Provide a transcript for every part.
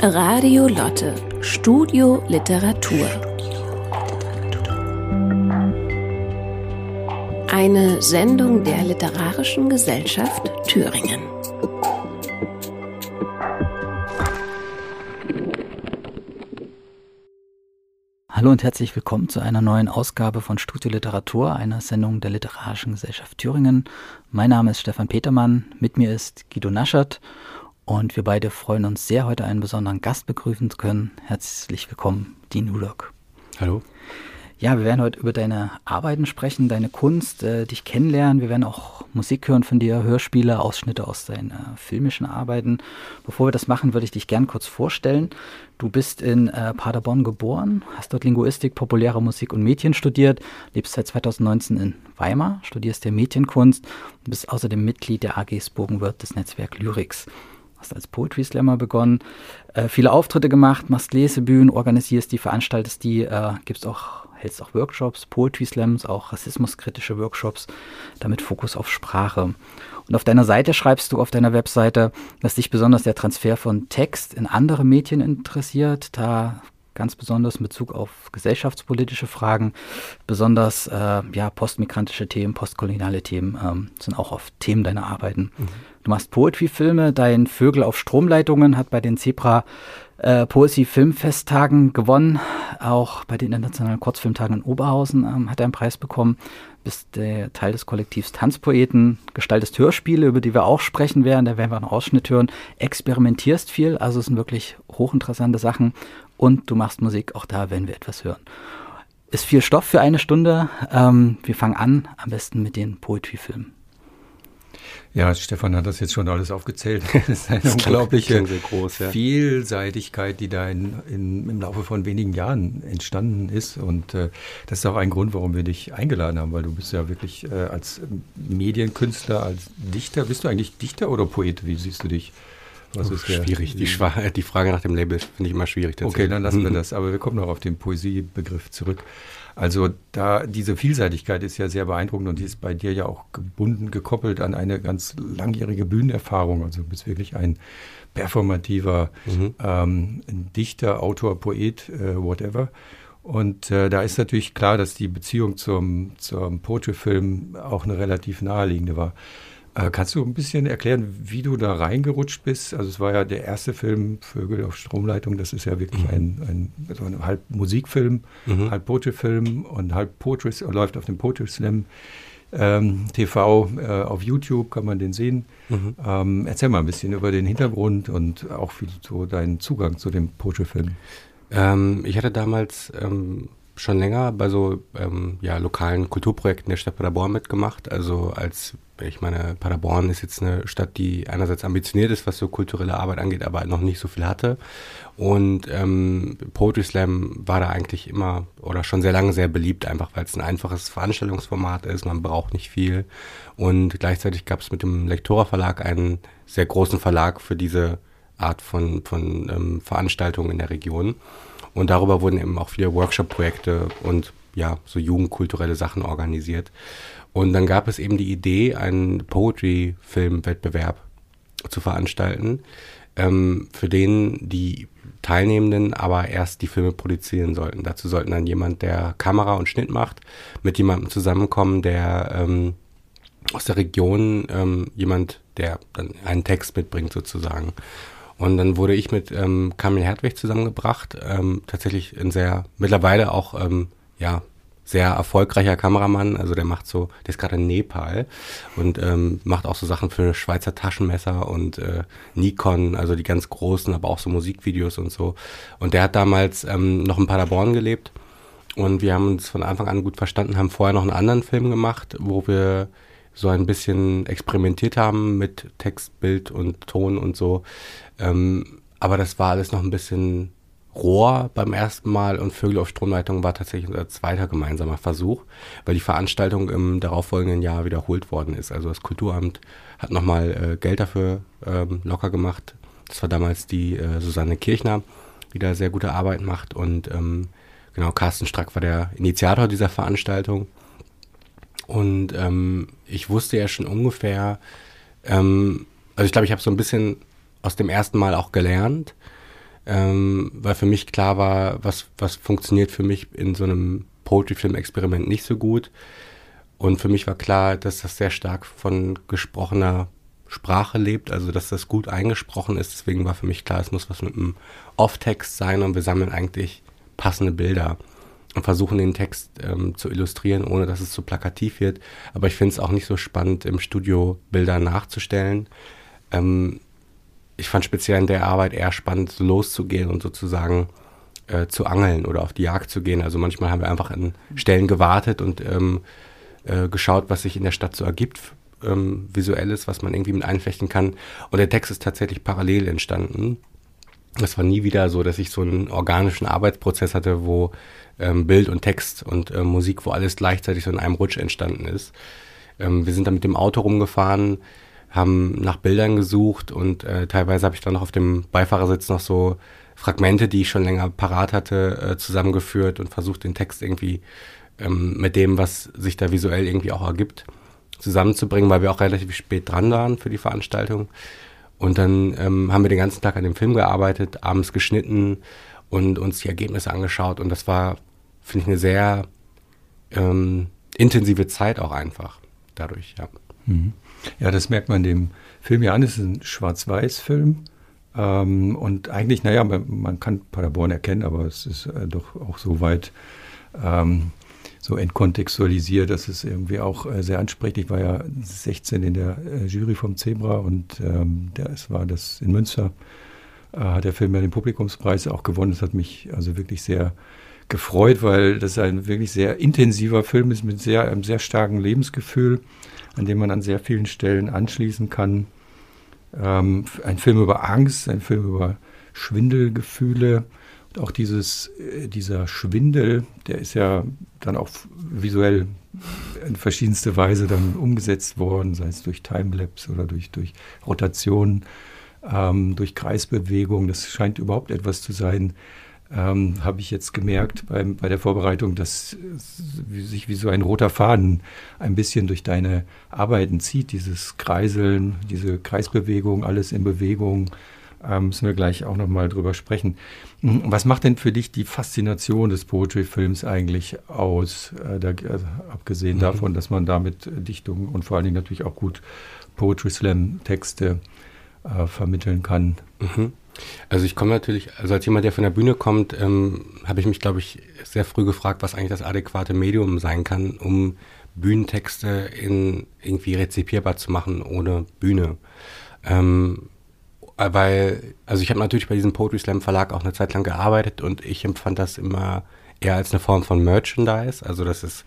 Radio Lotte, Studio Literatur. Eine Sendung der Literarischen Gesellschaft Thüringen. Hallo und herzlich willkommen zu einer neuen Ausgabe von Studio Literatur, einer Sendung der Literarischen Gesellschaft Thüringen. Mein Name ist Stefan Petermann, mit mir ist Guido Naschert und wir beide freuen uns sehr, heute einen besonderen Gast begrüßen zu können. Herzlich willkommen, Dean Nulok. Hallo. Ja, wir werden heute über deine Arbeiten sprechen, deine Kunst, äh, dich kennenlernen. Wir werden auch Musik hören von dir, Hörspiele, Ausschnitte aus deinen äh, filmischen Arbeiten. Bevor wir das machen, würde ich dich gern kurz vorstellen. Du bist in äh, Paderborn geboren, hast dort Linguistik, populäre Musik und Medien studiert, lebst seit 2019 in Weimar, studierst der Medienkunst und bist außerdem Mitglied der AGs Burgenwirth des Netzwerk Lyrics hast als Poetry Slammer begonnen, äh, viele Auftritte gemacht, machst Lesebühnen, organisierst die, veranstaltest die, äh, gibst auch hältst auch Workshops, Poetry Slams, auch rassismuskritische Workshops, damit Fokus auf Sprache. Und auf deiner Seite schreibst du auf deiner Webseite, dass dich besonders der Transfer von Text in andere Medien interessiert, da ganz besonders in Bezug auf gesellschaftspolitische Fragen, besonders äh, ja, postmigrantische Themen, postkoloniale Themen ähm, sind auch oft Themen deiner Arbeiten. Mhm. Du machst Poetry-Filme, dein Vögel auf Stromleitungen hat bei den Zebra äh, Poesie Filmfesttagen gewonnen. Auch bei den internationalen Kurzfilmtagen in Oberhausen ähm, hat er einen Preis bekommen. Bist der Teil des Kollektivs Tanzpoeten, gestaltest Hörspiele, über die wir auch sprechen werden. Da werden wir einen Ausschnitt hören. Experimentierst viel, also es sind wirklich hochinteressante Sachen. Und du machst Musik, auch da werden wir etwas hören. Ist viel Stoff für eine Stunde. Ähm, wir fangen an, am besten mit den Poetry-Filmen. Ja, Stefan hat das jetzt schon alles aufgezählt. Es ist eine das unglaubliche groß, ja. Vielseitigkeit, die da in, in, im Laufe von wenigen Jahren entstanden ist. Und äh, das ist auch ein Grund, warum wir dich eingeladen haben, weil du bist ja wirklich äh, als Medienkünstler, als Dichter. Bist du eigentlich Dichter oder Poet? Wie siehst du dich? Was oh, ist schwierig. Die, die, Frage nach dem Label finde ich immer schwierig. Okay, dann lassen wir das. Aber wir kommen noch auf den Poesiebegriff zurück. Also da diese Vielseitigkeit ist ja sehr beeindruckend und die ist bei dir ja auch gebunden, gekoppelt an eine ganz langjährige Bühnenerfahrung. Also du bist wirklich ein performativer mhm. ähm, Dichter, Autor, Poet, äh, whatever. Und äh, da ist natürlich klar, dass die Beziehung zum, zum Poetry-Film auch eine relativ naheliegende war. Äh, kannst du ein bisschen erklären, wie du da reingerutscht bist? Also es war ja der erste Film, Vögel auf Stromleitung, das ist ja wirklich mhm. ein, ein, so ein halb Musikfilm, mhm. halb Poetry-Film und halb Poetry, läuft auf dem Poetry Slam. Ähm, TV äh, auf YouTube kann man den sehen. Mhm. Ähm, erzähl mal ein bisschen über den Hintergrund und auch wie so deinen Zugang zu dem Poetry-Film. Ähm, ich hatte damals ähm, schon länger bei so ähm, ja, lokalen Kulturprojekten der Stadt Paderborn mitgemacht. Also als, ich meine, Paderborn ist jetzt eine Stadt, die einerseits ambitioniert ist, was so kulturelle Arbeit angeht, aber noch nicht so viel hatte. Und ähm, Poetry Slam war da eigentlich immer oder schon sehr lange sehr beliebt, einfach weil es ein einfaches Veranstaltungsformat ist, man braucht nicht viel. Und gleichzeitig gab es mit dem Lektora Verlag einen sehr großen Verlag für diese Art von, von ähm, Veranstaltungen in der Region. Und darüber wurden eben auch viele Workshop-Projekte und ja, so jugendkulturelle Sachen organisiert. Und dann gab es eben die Idee, einen Poetry-Film-Wettbewerb zu veranstalten, ähm, für den die Teilnehmenden aber erst die Filme produzieren sollten. Dazu sollten dann jemand, der Kamera und Schnitt macht, mit jemandem zusammenkommen, der ähm, aus der Region, ähm, jemand, der dann einen Text mitbringt sozusagen. Und dann wurde ich mit ähm, Kamil Hertwig zusammengebracht. Ähm, tatsächlich ein sehr, mittlerweile auch, ähm, ja, sehr erfolgreicher Kameramann. Also der macht so, der ist gerade in Nepal und ähm, macht auch so Sachen für Schweizer Taschenmesser und äh, Nikon, also die ganz großen, aber auch so Musikvideos und so. Und der hat damals ähm, noch in Paderborn gelebt. Und wir haben uns von Anfang an gut verstanden, haben vorher noch einen anderen Film gemacht, wo wir so ein bisschen experimentiert haben mit Text, Bild und Ton und so. Ähm, aber das war alles noch ein bisschen rohr beim ersten Mal und Vögel auf Stromleitung war tatsächlich unser zweiter gemeinsamer Versuch, weil die Veranstaltung im darauffolgenden Jahr wiederholt worden ist. Also das Kulturamt hat nochmal äh, Geld dafür ähm, locker gemacht. Das war damals die äh, Susanne Kirchner, die da sehr gute Arbeit macht und ähm, genau, Carsten Strack war der Initiator dieser Veranstaltung. Und ähm, ich wusste ja schon ungefähr, ähm, also ich glaube, ich habe so ein bisschen aus dem ersten Mal auch gelernt, ähm, weil für mich klar war, was, was funktioniert für mich in so einem Poetry-Film-Experiment nicht so gut. Und für mich war klar, dass das sehr stark von gesprochener Sprache lebt, also dass das gut eingesprochen ist. Deswegen war für mich klar, es muss was mit einem Off-Text sein und wir sammeln eigentlich passende Bilder und versuchen den Text ähm, zu illustrieren, ohne dass es zu plakativ wird. Aber ich finde es auch nicht so spannend, im Studio Bilder nachzustellen. Ähm, ich fand speziell in der Arbeit eher spannend, loszugehen und sozusagen äh, zu angeln oder auf die Jagd zu gehen. Also manchmal haben wir einfach an Stellen gewartet und ähm, äh, geschaut, was sich in der Stadt so ergibt, ähm, visuelles, was man irgendwie mit einflechten kann. Und der Text ist tatsächlich parallel entstanden. Es war nie wieder so, dass ich so einen organischen Arbeitsprozess hatte, wo ähm, Bild und Text und äh, Musik, wo alles gleichzeitig so in einem Rutsch entstanden ist. Ähm, wir sind dann mit dem Auto rumgefahren, haben nach Bildern gesucht und äh, teilweise habe ich dann noch auf dem Beifahrersitz noch so Fragmente, die ich schon länger parat hatte, äh, zusammengeführt und versucht, den Text irgendwie ähm, mit dem, was sich da visuell irgendwie auch ergibt, zusammenzubringen, weil wir auch relativ spät dran waren für die Veranstaltung. Und dann ähm, haben wir den ganzen Tag an dem Film gearbeitet, abends geschnitten und uns die Ergebnisse angeschaut. Und das war, finde ich, eine sehr ähm, intensive Zeit auch einfach dadurch, ja. Mhm. Ja, das merkt man dem Film ja an. Es ist ein Schwarz-Weiß-Film. Ähm, und eigentlich, naja, man, man, kann Paderborn erkennen, aber es ist äh, doch auch so weit ähm, so entkontextualisiert, dass es irgendwie auch äh, sehr anspricht. Ich war ja 16 in der äh, Jury vom Zebra und ähm, es war das in Münster, äh, hat der Film ja den Publikumspreis auch gewonnen. Das hat mich also wirklich sehr gefreut, weil das ein wirklich sehr intensiver Film ist mit sehr, einem sehr starken Lebensgefühl an dem man an sehr vielen Stellen anschließen kann. Ähm, ein Film über Angst, ein Film über Schwindelgefühle. Und auch dieses, äh, dieser Schwindel, der ist ja dann auch visuell in verschiedenste Weise dann umgesetzt worden, sei es durch Timelapse oder durch, durch Rotation, ähm, durch Kreisbewegung. Das scheint überhaupt etwas zu sein, ähm, habe ich jetzt gemerkt beim, bei der Vorbereitung, dass sich wie so ein roter Faden ein bisschen durch deine Arbeiten zieht. Dieses Kreiseln, diese Kreisbewegung, alles in Bewegung. Ähm, müssen wir gleich auch nochmal drüber sprechen. Hm, was macht denn für dich die Faszination des Poetry-Films eigentlich aus? Äh, da, also, abgesehen mhm. davon, dass man damit Dichtung und vor allen Dingen natürlich auch gut Poetry-Slam-Texte äh, vermitteln kann. Mhm. Also ich komme natürlich, also als jemand, der von der Bühne kommt, ähm, habe ich mich, glaube ich, sehr früh gefragt, was eigentlich das adäquate Medium sein kann, um Bühnentexte in irgendwie rezipierbar zu machen ohne Bühne. Ähm, weil, also ich habe natürlich bei diesem Poetry Slam Verlag auch eine Zeit lang gearbeitet und ich empfand das immer eher als eine Form von Merchandise. Also das ist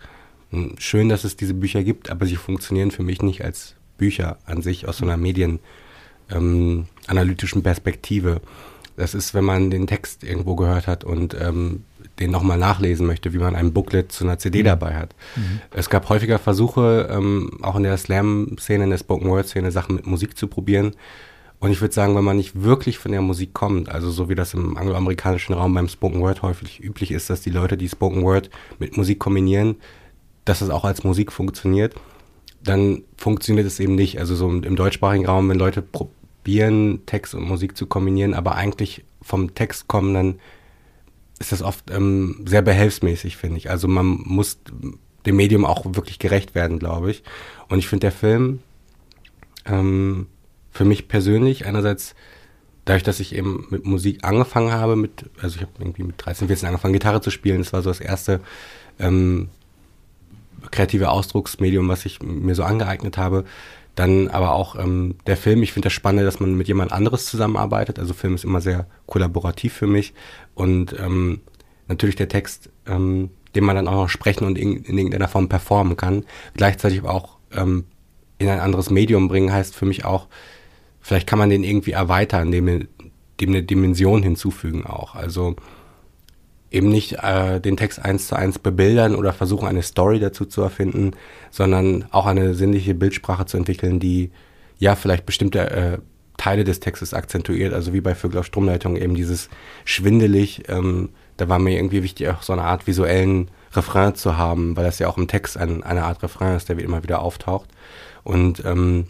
hm, schön, dass es diese Bücher gibt, aber sie funktionieren für mich nicht als Bücher an sich aus so einer Medien ähm, analytischen Perspektive. Das ist, wenn man den Text irgendwo gehört hat und ähm, den nochmal nachlesen möchte, wie man ein Booklet zu einer CD mhm. dabei hat. Mhm. Es gab häufiger Versuche, ähm, auch in der Slam-Szene, in der Spoken-Word-Szene, Sachen mit Musik zu probieren. Und ich würde sagen, wenn man nicht wirklich von der Musik kommt, also so wie das im angloamerikanischen Raum beim Spoken Word häufig üblich ist, dass die Leute, die Spoken Word mit Musik kombinieren, dass es auch als Musik funktioniert, dann funktioniert es eben nicht. Also so im deutschsprachigen Raum, wenn Leute probieren, Text und Musik zu kombinieren, aber eigentlich vom Text kommen, dann ist das oft ähm, sehr behelfsmäßig, finde ich. Also man muss dem Medium auch wirklich gerecht werden, glaube ich. Und ich finde der Film ähm, für mich persönlich einerseits dadurch, dass ich eben mit Musik angefangen habe, mit, also ich habe irgendwie mit 13, 14 angefangen, Gitarre zu spielen. Das war so das erste ähm, kreative Ausdrucksmedium, was ich mir so angeeignet habe. Dann aber auch ähm, der Film, ich finde das spannend, dass man mit jemand anderes zusammenarbeitet. Also Film ist immer sehr kollaborativ für mich. Und ähm, natürlich der Text, ähm, den man dann auch noch sprechen und in, in irgendeiner Form performen kann. Gleichzeitig auch ähm, in ein anderes Medium bringen, heißt für mich auch, vielleicht kann man den irgendwie erweitern, dem, dem eine Dimension hinzufügen auch. Also eben nicht äh, den Text eins zu eins bebildern oder versuchen, eine Story dazu zu erfinden, sondern auch eine sinnliche Bildsprache zu entwickeln, die ja vielleicht bestimmte äh, Teile des Textes akzentuiert, also wie bei Vögel auf Stromleitung eben dieses schwindelig, ähm, da war mir irgendwie wichtig, auch so eine Art visuellen Refrain zu haben, weil das ja auch im Text ein, eine Art Refrain ist, der immer wieder auftaucht. Und ähm,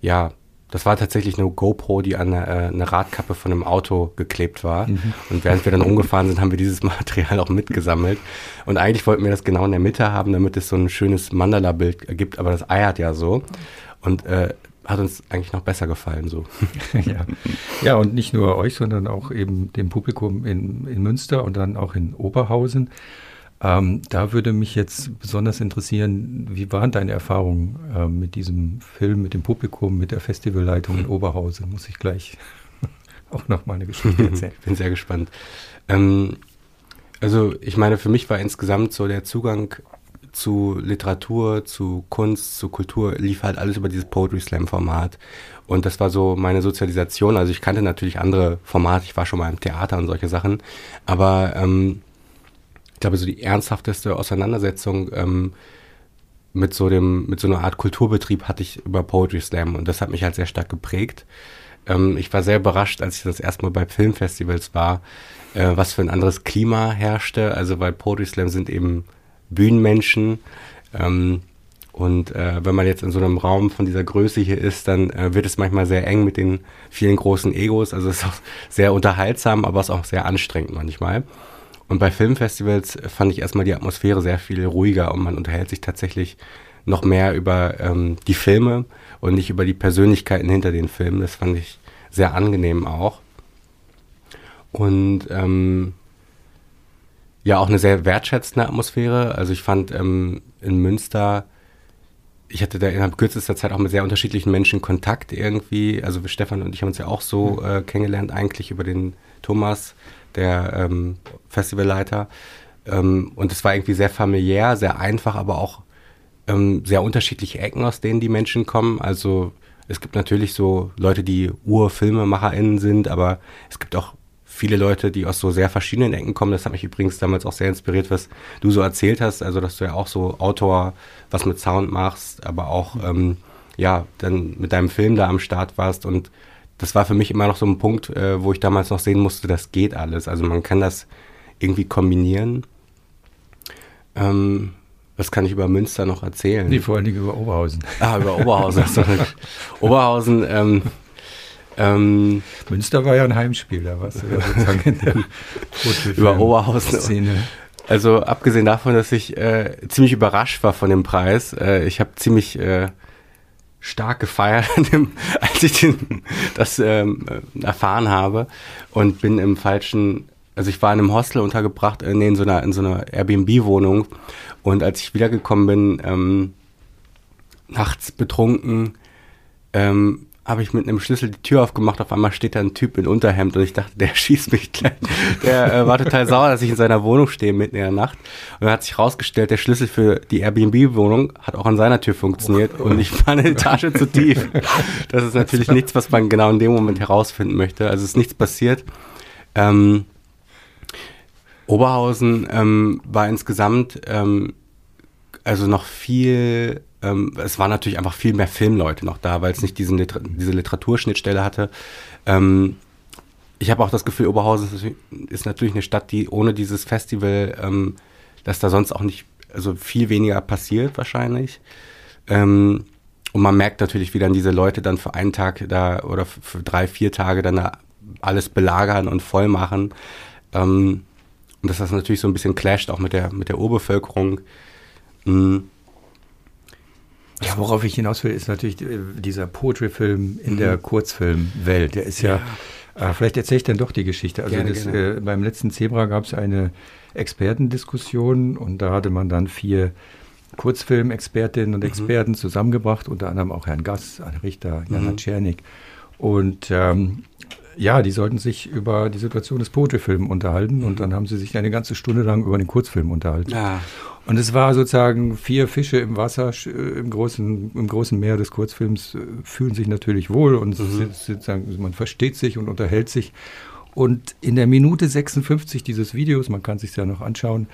ja, das war tatsächlich eine GoPro, die an eine, äh, eine Radkappe von einem Auto geklebt war. Mhm. Und während wir dann rumgefahren sind, haben wir dieses Material auch mitgesammelt. Und eigentlich wollten wir das genau in der Mitte haben, damit es so ein schönes Mandala-Bild ergibt, aber das eiert ja so. Und äh, hat uns eigentlich noch besser gefallen so. ja. ja, und nicht nur euch, sondern auch eben dem Publikum in, in Münster und dann auch in Oberhausen. Ähm, da würde mich jetzt besonders interessieren, wie waren deine Erfahrungen äh, mit diesem Film, mit dem Publikum, mit der Festivalleitung in Oberhausen? Muss ich gleich auch noch mal eine Geschichte erzählen. Ich bin sehr gespannt. Ähm, also ich meine, für mich war insgesamt so der Zugang zu Literatur, zu Kunst, zu Kultur lief halt alles über dieses Poetry Slam Format. Und das war so meine Sozialisation. Also ich kannte natürlich andere Formate, ich war schon mal im Theater und solche Sachen. Aber ähm, ich glaube, so die ernsthafteste Auseinandersetzung ähm, mit so dem, mit so einer Art Kulturbetrieb hatte ich über Poetry Slam und das hat mich halt sehr stark geprägt. Ähm, ich war sehr überrascht, als ich das erste Mal bei Filmfestivals war, äh, was für ein anderes Klima herrschte. Also weil Poetry Slam sind eben Bühnenmenschen. Ähm, und äh, wenn man jetzt in so einem Raum von dieser Größe hier ist, dann äh, wird es manchmal sehr eng mit den vielen großen Egos. Also es ist auch sehr unterhaltsam, aber es ist auch sehr anstrengend manchmal. Und bei Filmfestivals fand ich erstmal die Atmosphäre sehr viel ruhiger und man unterhält sich tatsächlich noch mehr über ähm, die Filme und nicht über die Persönlichkeiten hinter den Filmen. Das fand ich sehr angenehm auch. Und ähm, ja auch eine sehr wertschätzende Atmosphäre. Also ich fand ähm, in Münster, ich hatte da innerhalb kürzester Zeit auch mit sehr unterschiedlichen Menschen Kontakt irgendwie. Also Stefan und ich haben uns ja auch so mhm. äh, kennengelernt, eigentlich über den Thomas, der ähm, Festivalleiter. Ähm, und es war irgendwie sehr familiär, sehr einfach, aber auch ähm, sehr unterschiedliche Ecken, aus denen die Menschen kommen. Also es gibt natürlich so Leute, die Urfilmemacherinnen sind, aber es gibt auch viele Leute, die aus so sehr verschiedenen Ecken kommen. Das hat mich übrigens damals auch sehr inspiriert, was du so erzählt hast. Also, dass du ja auch so Autor, was mit Sound machst, aber auch, ähm, ja, dann mit deinem Film da am Start warst. Und das war für mich immer noch so ein Punkt, äh, wo ich damals noch sehen musste, das geht alles. Also, man kann das irgendwie kombinieren. Ähm, was kann ich über Münster noch erzählen? Nee, vor allen Dingen über Oberhausen. Ah, über Oberhausen. Oberhausen, ähm, ähm, Münster war ja ein Heimspiel, da warst du ja sozusagen in der über Oberhausen. Szene. Also abgesehen davon, dass ich äh, ziemlich überrascht war von dem Preis, äh, ich habe ziemlich äh, stark gefeiert, als ich den, das ähm, erfahren habe und bin im falschen, also ich war in einem Hostel untergebracht, äh, nee, in so einer, in so einer Airbnb-Wohnung und als ich wiedergekommen bin, ähm, nachts betrunken, ähm, habe ich mit einem Schlüssel die Tür aufgemacht. Auf einmal steht da ein Typ in Unterhemd und ich dachte, der schießt mich gleich. Der äh, war total sauer, dass ich in seiner Wohnung stehe mitten in der Nacht. Und dann hat sich rausgestellt, der Schlüssel für die Airbnb-Wohnung hat auch an seiner Tür funktioniert und ich war eine Etage zu tief. Das ist natürlich nichts, was man genau in dem Moment herausfinden möchte. Also es ist nichts passiert. Ähm, Oberhausen ähm, war insgesamt ähm, also noch viel ähm, es waren natürlich einfach viel mehr Filmleute noch da, weil es nicht diesen Liter diese Literaturschnittstelle hatte. Ähm, ich habe auch das Gefühl, Oberhausen ist natürlich eine Stadt, die ohne dieses Festival, ähm, dass da sonst auch nicht, also viel weniger passiert wahrscheinlich. Ähm, und man merkt natürlich, wie dann diese Leute dann für einen Tag da oder für drei, vier Tage dann da alles belagern und voll machen. Ähm, und dass das natürlich so ein bisschen clasht auch mit der, mit der Urbevölkerung. Mhm. Ja, worauf ich hinaus will, ist natürlich äh, dieser Poetry-Film in mhm. der Kurzfilmwelt. Der ist ja, ja äh, vielleicht erzähle ich dann doch die Geschichte. Also gerne, das, gerne. Äh, beim letzten Zebra gab es eine Expertendiskussion und da hatte man dann vier Kurzfilmexpertinnen und mhm. Experten mhm. zusammengebracht, unter anderem auch Herrn Gass, Anne Richter, Jana mhm. Czernik. Und ähm, ja, die sollten sich über die Situation des Poetry-Films unterhalten und mhm. dann haben sie sich eine ganze Stunde lang über den Kurzfilm unterhalten. Ja. Und es war sozusagen vier Fische im Wasser, äh, im großen, im großen Meer des Kurzfilms, äh, fühlen sich natürlich wohl und mhm. sozusagen, man versteht sich und unterhält sich. Und in der Minute 56 dieses Videos, man kann es sich ja noch anschauen,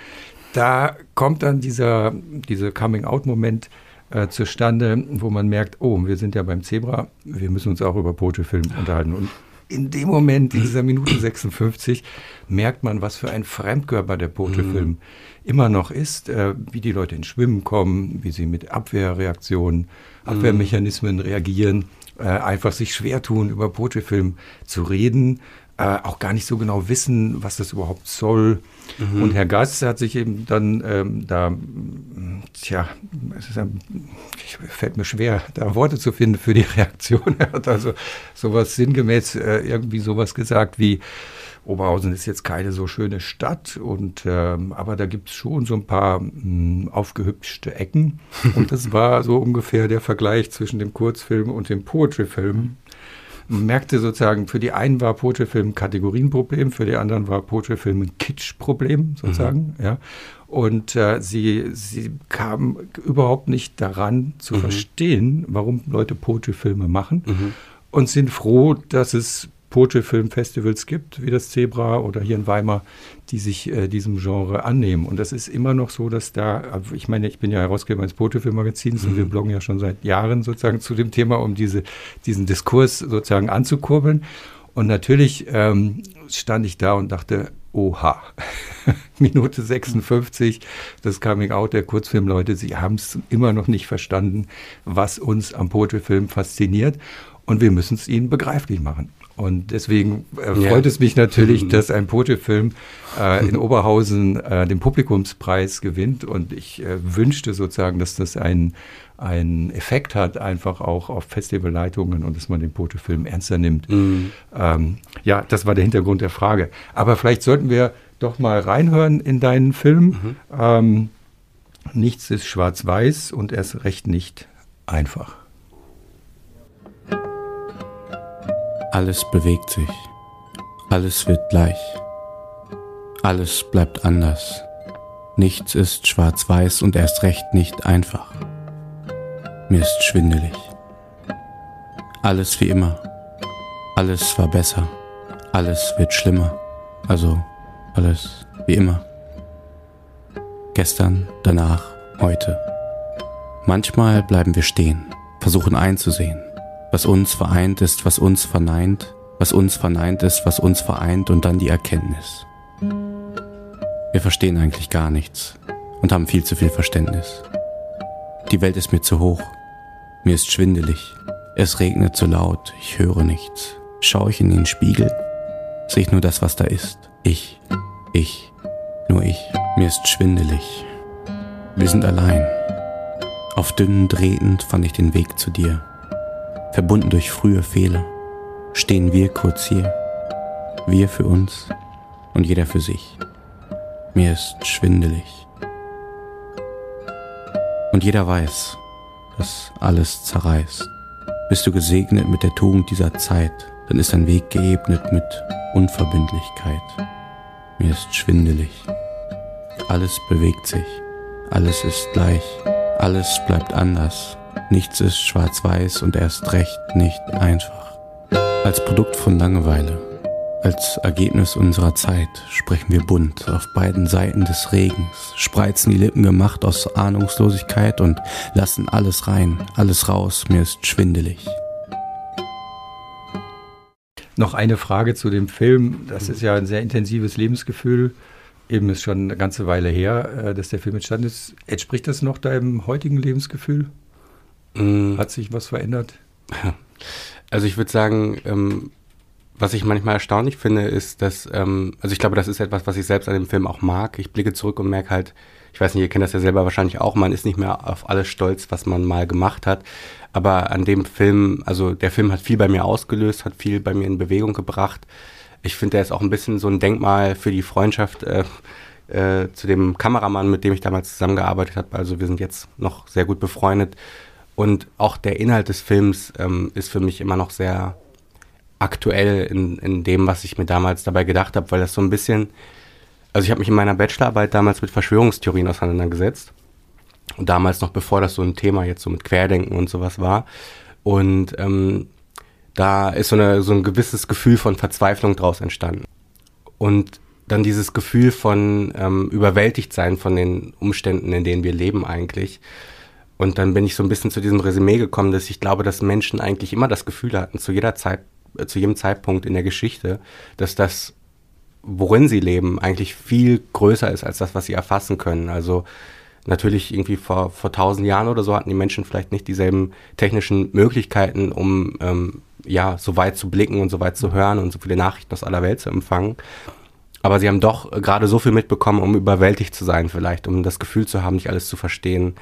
da kommt dann dieser, dieser Coming-out-Moment, äh, zustande, wo man merkt, oh, wir sind ja beim Zebra, wir müssen uns auch über Poetry-Film unterhalten. Und in dem Moment, in dieser Minute 56, merkt man, was für ein Fremdkörper der Pote-Film mhm. immer noch ist, äh, wie die Leute ins Schwimmen kommen, wie sie mit Abwehrreaktionen, Abwehrmechanismen reagieren. äh, einfach sich schwer tun, über Poetry-Film zu reden, äh, auch gar nicht so genau wissen, was das überhaupt soll. Mhm. Und Herr Gast hat sich eben dann ähm, da, tja, es fällt mir schwer, da Worte zu finden für die Reaktion. Er hat also sowas sinngemäß äh, irgendwie sowas gesagt wie, Oberhausen ist jetzt keine so schöne Stadt, und, ähm, aber da gibt es schon so ein paar mh, hm, aufgehübschte Ecken. Und das war so ungefähr der Vergleich zwischen dem Kurzfilm und dem Poetry-Film. Man merkte sozusagen, für die einen war Poetry-Film ein Kategorienproblem, für die anderen war Poetry-Film ein Kitsch-Problem sozusagen. Mhm. Ja. Und äh, sie, sie kam überhaupt nicht daran zu mhm. verstehen, warum Leute Poetry-Filme machen. Mhm. Und sind froh, dass es Poetry-Film-Festivals gibt, wie das Zebra oder hier in Weimar, die sich äh, diesem Genre annehmen. Und das ist immer noch so, dass da, also ich meine, ich bin ja Herausgeber eines Poetry-Film-Magazins mhm. und wir mhm. bloggen ja schon seit Jahren sozusagen zu dem Thema, um diese, diesen Diskurs sozusagen anzukurbeln. Und natürlich ähm, stand ich da und dachte, oha, Minute 56, das Coming Out der Kurzfilmleute, sie haben es immer noch nicht verstanden, was uns am Poetry-Film fasziniert. Und wir müssen es ihnen begreiflich machen. Und deswegen äh, ja. freut es mich natürlich, mhm. dass ein Pote-Film äh, in Oberhausen äh, den Publikumspreis gewinnt. Und ich äh, wünschte sozusagen, dass das einen Effekt hat, einfach auch auf Festivalleitungen und dass man den Pote-Film ernster nimmt. Mhm. Ähm, ja, das war der Hintergrund der Frage. Aber vielleicht sollten wir doch mal reinhören in deinen Film. Mhm. Ähm, nichts ist schwarz-weiß und erst recht nicht einfach. Alles bewegt sich. Alles wird gleich. Alles bleibt anders. Nichts ist schwarz-weiß und erst recht nicht einfach. Mir ist schwindelig. Alles wie immer. Alles war besser. Alles wird schlimmer. Also alles wie immer. Gestern, danach, heute. Manchmal bleiben wir stehen, versuchen einzusehen, was uns vereint ist, was uns verneint, was uns verneint ist, was uns vereint und dann die Erkenntnis. Wir verstehen eigentlich gar nichts und haben viel zu viel Verständnis. Die Welt ist mir zu hoch, mir ist schwindelig, es regnet zu laut, ich höre nichts. Schaue ich in den Spiegel, sehe ich nur das, was da ist. Ich, ich, nur ich. Mir ist schwindelig. Wir sind allein. Auf dünnen Drähten fand ich den Weg zu dir verbunden durch frühe Fehler, stehen wir kurz hier, wir für uns und jeder für sich. Mir ist schwindelig. Und jeder weiß, dass alles zerreißt. Bist du gesegnet mit der Tugend dieser Zeit, dann ist dein Weg geebnet mit Unverbindlichkeit. Mir ist schwindelig. Alles bewegt sich, alles ist gleich, alles bleibt anders, Nichts ist schwarz-weiß und erst recht nicht einfach. Als Produkt von Langeweile, als Ergebnis unserer Zeit sprechen wir bunt auf beiden Seiten des Regens, spreizen die Lippen gemacht aus Ahnungslosigkeit und lassen alles rein, alles raus, mir ist schwindelig. Noch eine Frage zu dem Film. Das ist ja ein sehr intensives Lebensgefühl. Eben ist schon eine ganze Weile her, äh, dass der Film entstanden ist. Entspricht das noch deinem heutigen Lebensgefühl? Mhm. Hat sich was verändert? Also ich würde sagen, ähm, was ich manchmal erstaunlich finde, ist, dass, ähm, also ich glaube, das ist etwas, was ich selbst an dem Film auch mag. Ich blicke zurück und merke halt, ich weiß nicht, ihr kennt das ja selber wahrscheinlich auch, man ist nicht mehr auf alles stolz, was man mal gemacht hat. Aber an dem Film, also der Film hat viel bei mir ausgelöst, hat viel bei mir in Bewegung gebracht. Ich finde, der ist auch ein bisschen so ein Denkmal für die Freundschaft äh, äh, zu dem Kameramann, mit dem ich damals zusammengearbeitet habe. Also wir sind jetzt noch sehr gut befreundet. Und auch der Inhalt des Films ähm, ist für mich immer noch sehr aktuell in, in dem, was ich mir damals dabei gedacht habe, weil das so ein bisschen, also ich habe mich in meiner Bachelorarbeit damals mit Verschwörungstheorien auseinandergesetzt. Und damals noch bevor das so ein Thema jetzt so mit Querdenken und sowas war. Und ähm, da ist so, eine, so ein gewisses Gefühl von Verzweiflung draus entstanden. Und dann dieses Gefühl von ähm, überwältigt sein von den Umständen, in denen wir leben eigentlich. Und dann bin ich so ein bisschen zu diesem Resümee gekommen, dass ich glaube, dass Menschen eigentlich immer das Gefühl hatten, zu jeder Zeit, äh, zu jedem Zeitpunkt in der Geschichte, dass das, worin sie leben, eigentlich viel größer ist als das, was sie erfassen können. Also natürlich irgendwie vor, vor tausend Jahren oder so hatten die Menschen vielleicht nicht dieselben technischen Möglichkeiten, um ähm, ja so weit zu blicken und so weit zu hören und so viele Nachrichten aus aller Welt zu empfangen. Aber sie haben doch gerade so viel mitbekommen, um überwältigt zu sein vielleicht, um das Gefühl zu haben, nicht alles zu verstehen.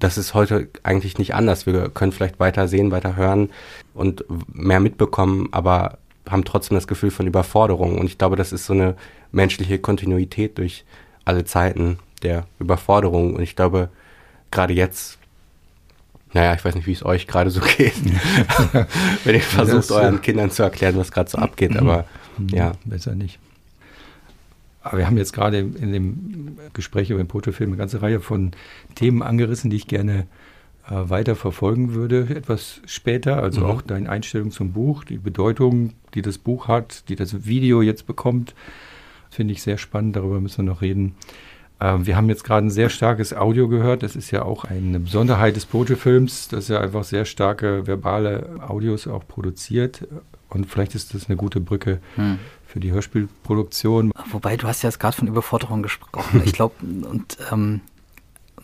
Das ist heute eigentlich nicht anders. Wir können vielleicht weiter sehen, weiter hören und mehr mitbekommen, aber haben trotzdem das Gefühl von Überforderung. Und ich glaube, das ist so eine menschliche Kontinuität durch alle Zeiten der Überforderung. Und ich glaube, gerade jetzt, naja, ich weiß nicht, wie es euch gerade so geht, wenn ihr versucht, euren Kindern zu erklären, was gerade so abgeht, aber ja. Besser nicht. Aber wir haben jetzt gerade in dem Gespräch über den Portofilm eine ganze Reihe von Themen angerissen, die ich gerne äh, weiter verfolgen würde, etwas später. Also mhm. auch deine Einstellung zum Buch, die Bedeutung, die das Buch hat, die das Video jetzt bekommt, finde ich sehr spannend. Darüber müssen wir noch reden. Äh, wir haben jetzt gerade ein sehr starkes Audio gehört. Das ist ja auch eine Besonderheit des Pote-Films, dass er einfach sehr starke verbale Audios auch produziert. Und vielleicht ist das eine gute Brücke hm für die Hörspielproduktion. Wobei, du hast ja jetzt gerade von Überforderung gesprochen. Ich glaube, und ähm,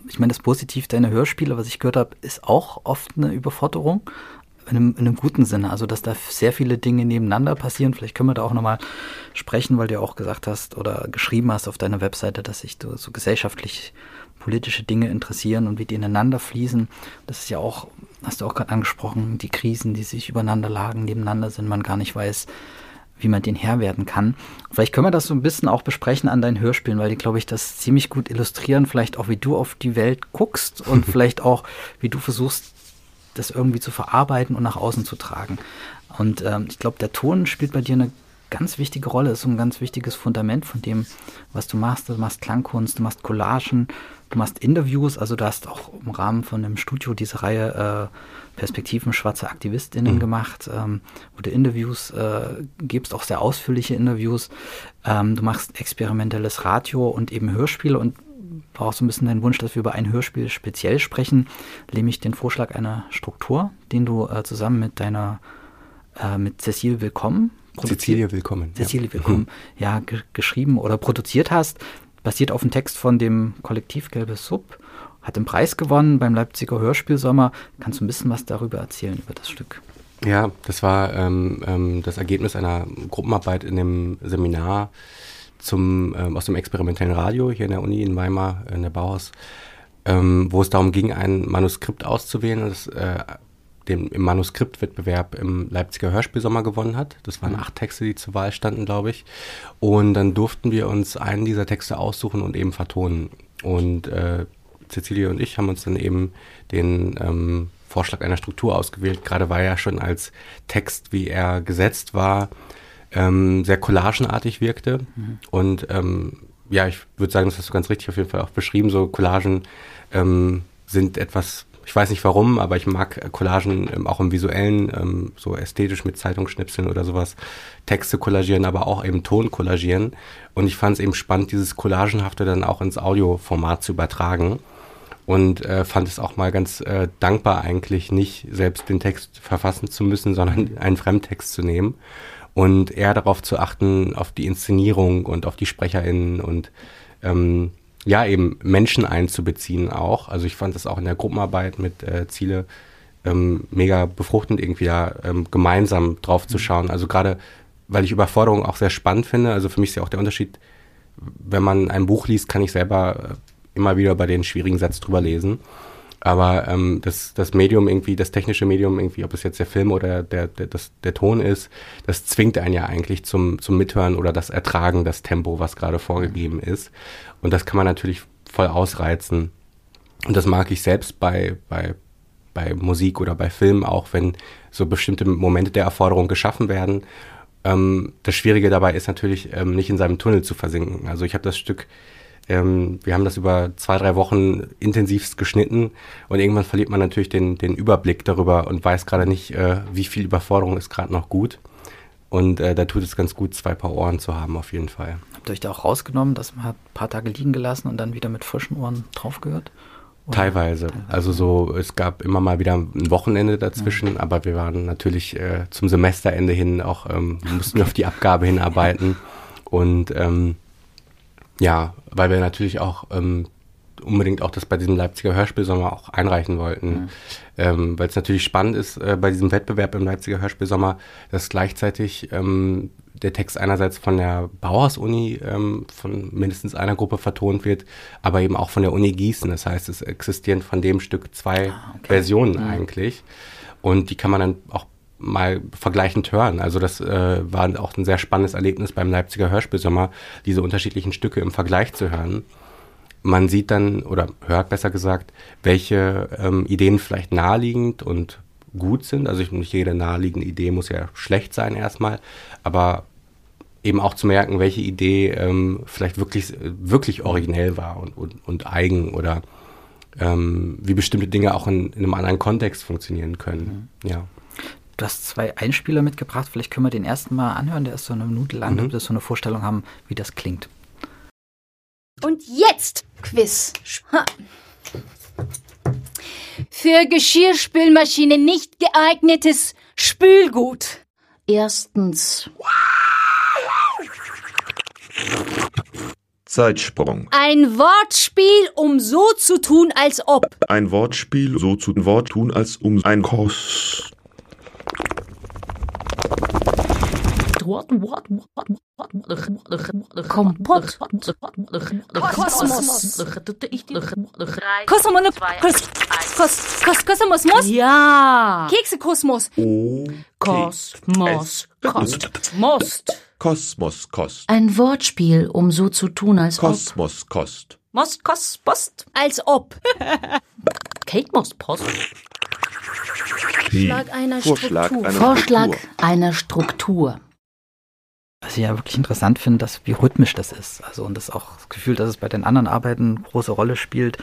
ich meine, das Positiv deiner Hörspiele, was ich gehört habe, ist auch oft eine Überforderung. In einem, in einem, guten Sinne, also dass da sehr viele Dinge nebeneinander passieren. Vielleicht können wir da auch nochmal sprechen, weil du ja auch gesagt hast oder geschrieben hast auf deiner Webseite, dass sich so, so gesellschaftlich politische Dinge interessieren und wie die ineinander fließen. Das ist ja auch, hast du auch gerade angesprochen, die Krisen, die sich übereinander lagen, nebeneinander sind, man gar nicht weiß, wie man den Herr werden kann. Vielleicht können wir das so ein bisschen auch besprechen an deinen Hörspielen, weil die, glaube ich, das ziemlich gut illustrieren, vielleicht auch, wie du auf die Welt guckst und vielleicht auch, wie du versuchst, das irgendwie zu verarbeiten und nach außen zu tragen. Und ähm, ich glaube, der Ton spielt bei dir eine ganz wichtige Rolle, ist so ein ganz wichtiges Fundament von dem, was du machst. Du machst Klangkunst, du machst Collagen, du machst Interviews, also du hast auch im Rahmen von einem Studio diese Reihe äh, Perspektiven schwarzer AktivistInnen mhm. gemacht, ähm, wo du Interviews äh, gibst, auch sehr ausführliche Interviews. Ähm, du machst experimentelles Radio und eben Hörspiele und war auch so ein bisschen dein Wunsch, dass wir über ein Hörspiel speziell sprechen, nämlich den Vorschlag einer Struktur, den du äh, zusammen mit deiner, äh, mit Cecile Willkommen Cecilie Willkommen. Cecilie ja. Willkommen, ja, geschrieben oder produziert hast, basiert auf dem Text von dem Kollektiv Gelbe Sub hat den Preis gewonnen beim Leipziger Hörspielsommer. Kannst du ein bisschen was darüber erzählen, über das Stück? Ja, das war ähm, ähm, das Ergebnis einer Gruppenarbeit in dem Seminar zum, ähm, aus dem experimentellen Radio hier in der Uni in Weimar, in der Bauhaus, ähm, wo es darum ging, ein Manuskript auszuwählen, das äh, den, im Manuskriptwettbewerb im Leipziger Hörspielsommer gewonnen hat. Das waren mhm. acht Texte, die zur Wahl standen, glaube ich. Und dann durften wir uns einen dieser Texte aussuchen und eben vertonen. Und äh, Cecilia und ich haben uns dann eben den ähm, Vorschlag einer Struktur ausgewählt, gerade weil er schon als Text, wie er gesetzt war, ähm, sehr collagenartig wirkte. Mhm. Und ähm, ja, ich würde sagen, das hast du ganz richtig auf jeden Fall auch beschrieben. So Collagen ähm, sind etwas, ich weiß nicht warum, aber ich mag Collagen ähm, auch im visuellen, ähm, so ästhetisch mit Zeitungsschnipseln oder sowas, Texte kollagieren, aber auch eben Ton kollagieren. Und ich fand es eben spannend, dieses Collagenhafte dann auch ins Audioformat zu übertragen und äh, fand es auch mal ganz äh, dankbar eigentlich, nicht selbst den Text verfassen zu müssen, sondern einen Fremdtext zu nehmen und eher darauf zu achten, auf die Inszenierung und auf die SprecherInnen und ähm, ja, eben Menschen einzubeziehen auch. Also ich fand das auch in der Gruppenarbeit mit äh, Ziele ähm, mega befruchtend, irgendwie da ähm, gemeinsam drauf zu schauen. Also gerade, weil ich Überforderung auch sehr spannend finde. Also für mich ist ja auch der Unterschied, wenn man ein Buch liest, kann ich selber äh, immer wieder bei den schwierigen Sätzen drüber lesen. Aber ähm, das, das Medium irgendwie, das technische Medium irgendwie, ob es jetzt der Film oder der, der, das, der Ton ist, das zwingt einen ja eigentlich zum, zum Mithören oder das Ertragen, das Tempo, was gerade vorgegeben ist. Und das kann man natürlich voll ausreizen. Und das mag ich selbst bei, bei, bei Musik oder bei Filmen auch, wenn so bestimmte Momente der Erforderung geschaffen werden. Ähm, das Schwierige dabei ist natürlich, ähm, nicht in seinem Tunnel zu versinken. Also ich habe das Stück ähm, wir haben das über zwei, drei Wochen intensivst geschnitten und irgendwann verliert man natürlich den, den Überblick darüber und weiß gerade nicht, äh, wie viel Überforderung ist gerade noch gut. Und äh, da tut es ganz gut, zwei Paar Ohren zu haben, auf jeden Fall. Habt ihr euch da auch rausgenommen, dass man hat ein paar Tage liegen gelassen und dann wieder mit frischen Ohren draufgehört? Teilweise. Teilweise. Also so, es gab immer mal wieder ein Wochenende dazwischen, ja. aber wir waren natürlich äh, zum Semesterende hin auch, ähm, mussten auf die Abgabe hinarbeiten. Und ähm, ja, weil wir natürlich auch ähm, unbedingt auch das bei diesem Leipziger Hörspielsommer auch einreichen wollten. Mhm. Ähm, Weil es natürlich spannend ist äh, bei diesem Wettbewerb im Leipziger Hörspielsommer, dass gleichzeitig ähm, der Text einerseits von der Bauhaus-Uni ähm, von mindestens einer Gruppe vertont wird, aber eben auch von der Uni Gießen. Das heißt, es existieren von dem Stück zwei ah, okay. Versionen mhm. eigentlich. Und die kann man dann auch mal vergleichend hören. Also das äh, war auch ein sehr spannendes Erlebnis beim Leipziger Hörspielsommer, diese unterschiedlichen Stücke im Vergleich zu hören. Man sieht dann, oder hört besser gesagt, welche ähm, Ideen vielleicht naheliegend und gut sind. Also nicht jede naheliegende Idee muss ja schlecht sein erstmal, aber eben auch zu merken, welche Idee ähm, vielleicht wirklich, wirklich originell war und, und, und eigen oder ähm, wie bestimmte Dinge auch in, in, einem anderen Kontext funktionieren können. Mhm. Ja. Du hast zwei Einspieler mitgebracht. Vielleicht können wir den ersten mal anhören. Der ist so eine Minute lang, mhm. damit wir so eine Vorstellung haben, wie das klingt. Und jetzt Quiz. Ha. Für Geschirrspülmaschine nicht geeignetes Spülgut. Erstens. Zeitsprung. Ein Wortspiel, um so zu tun, als ob. Ein Wortspiel, so zu Wort tun, als um ein Kos. Kompott. Kosmos. Kosmos. Kosmos. Ja. Keksekosmos. Kosmos. Kosmos. Kosmos Kost. Ein Wortspiel, um so zu tun, als Kosmos ob. Kost. Mos Post. Als ob. Kate Moss Post. Vorschlag einer Vorschlag Struktur. Einer Vorschlag einer Struktur. Was ich ja wirklich interessant finde, dass wie rhythmisch das ist. Also und das auch das Gefühl, dass es bei den anderen Arbeiten eine große Rolle spielt.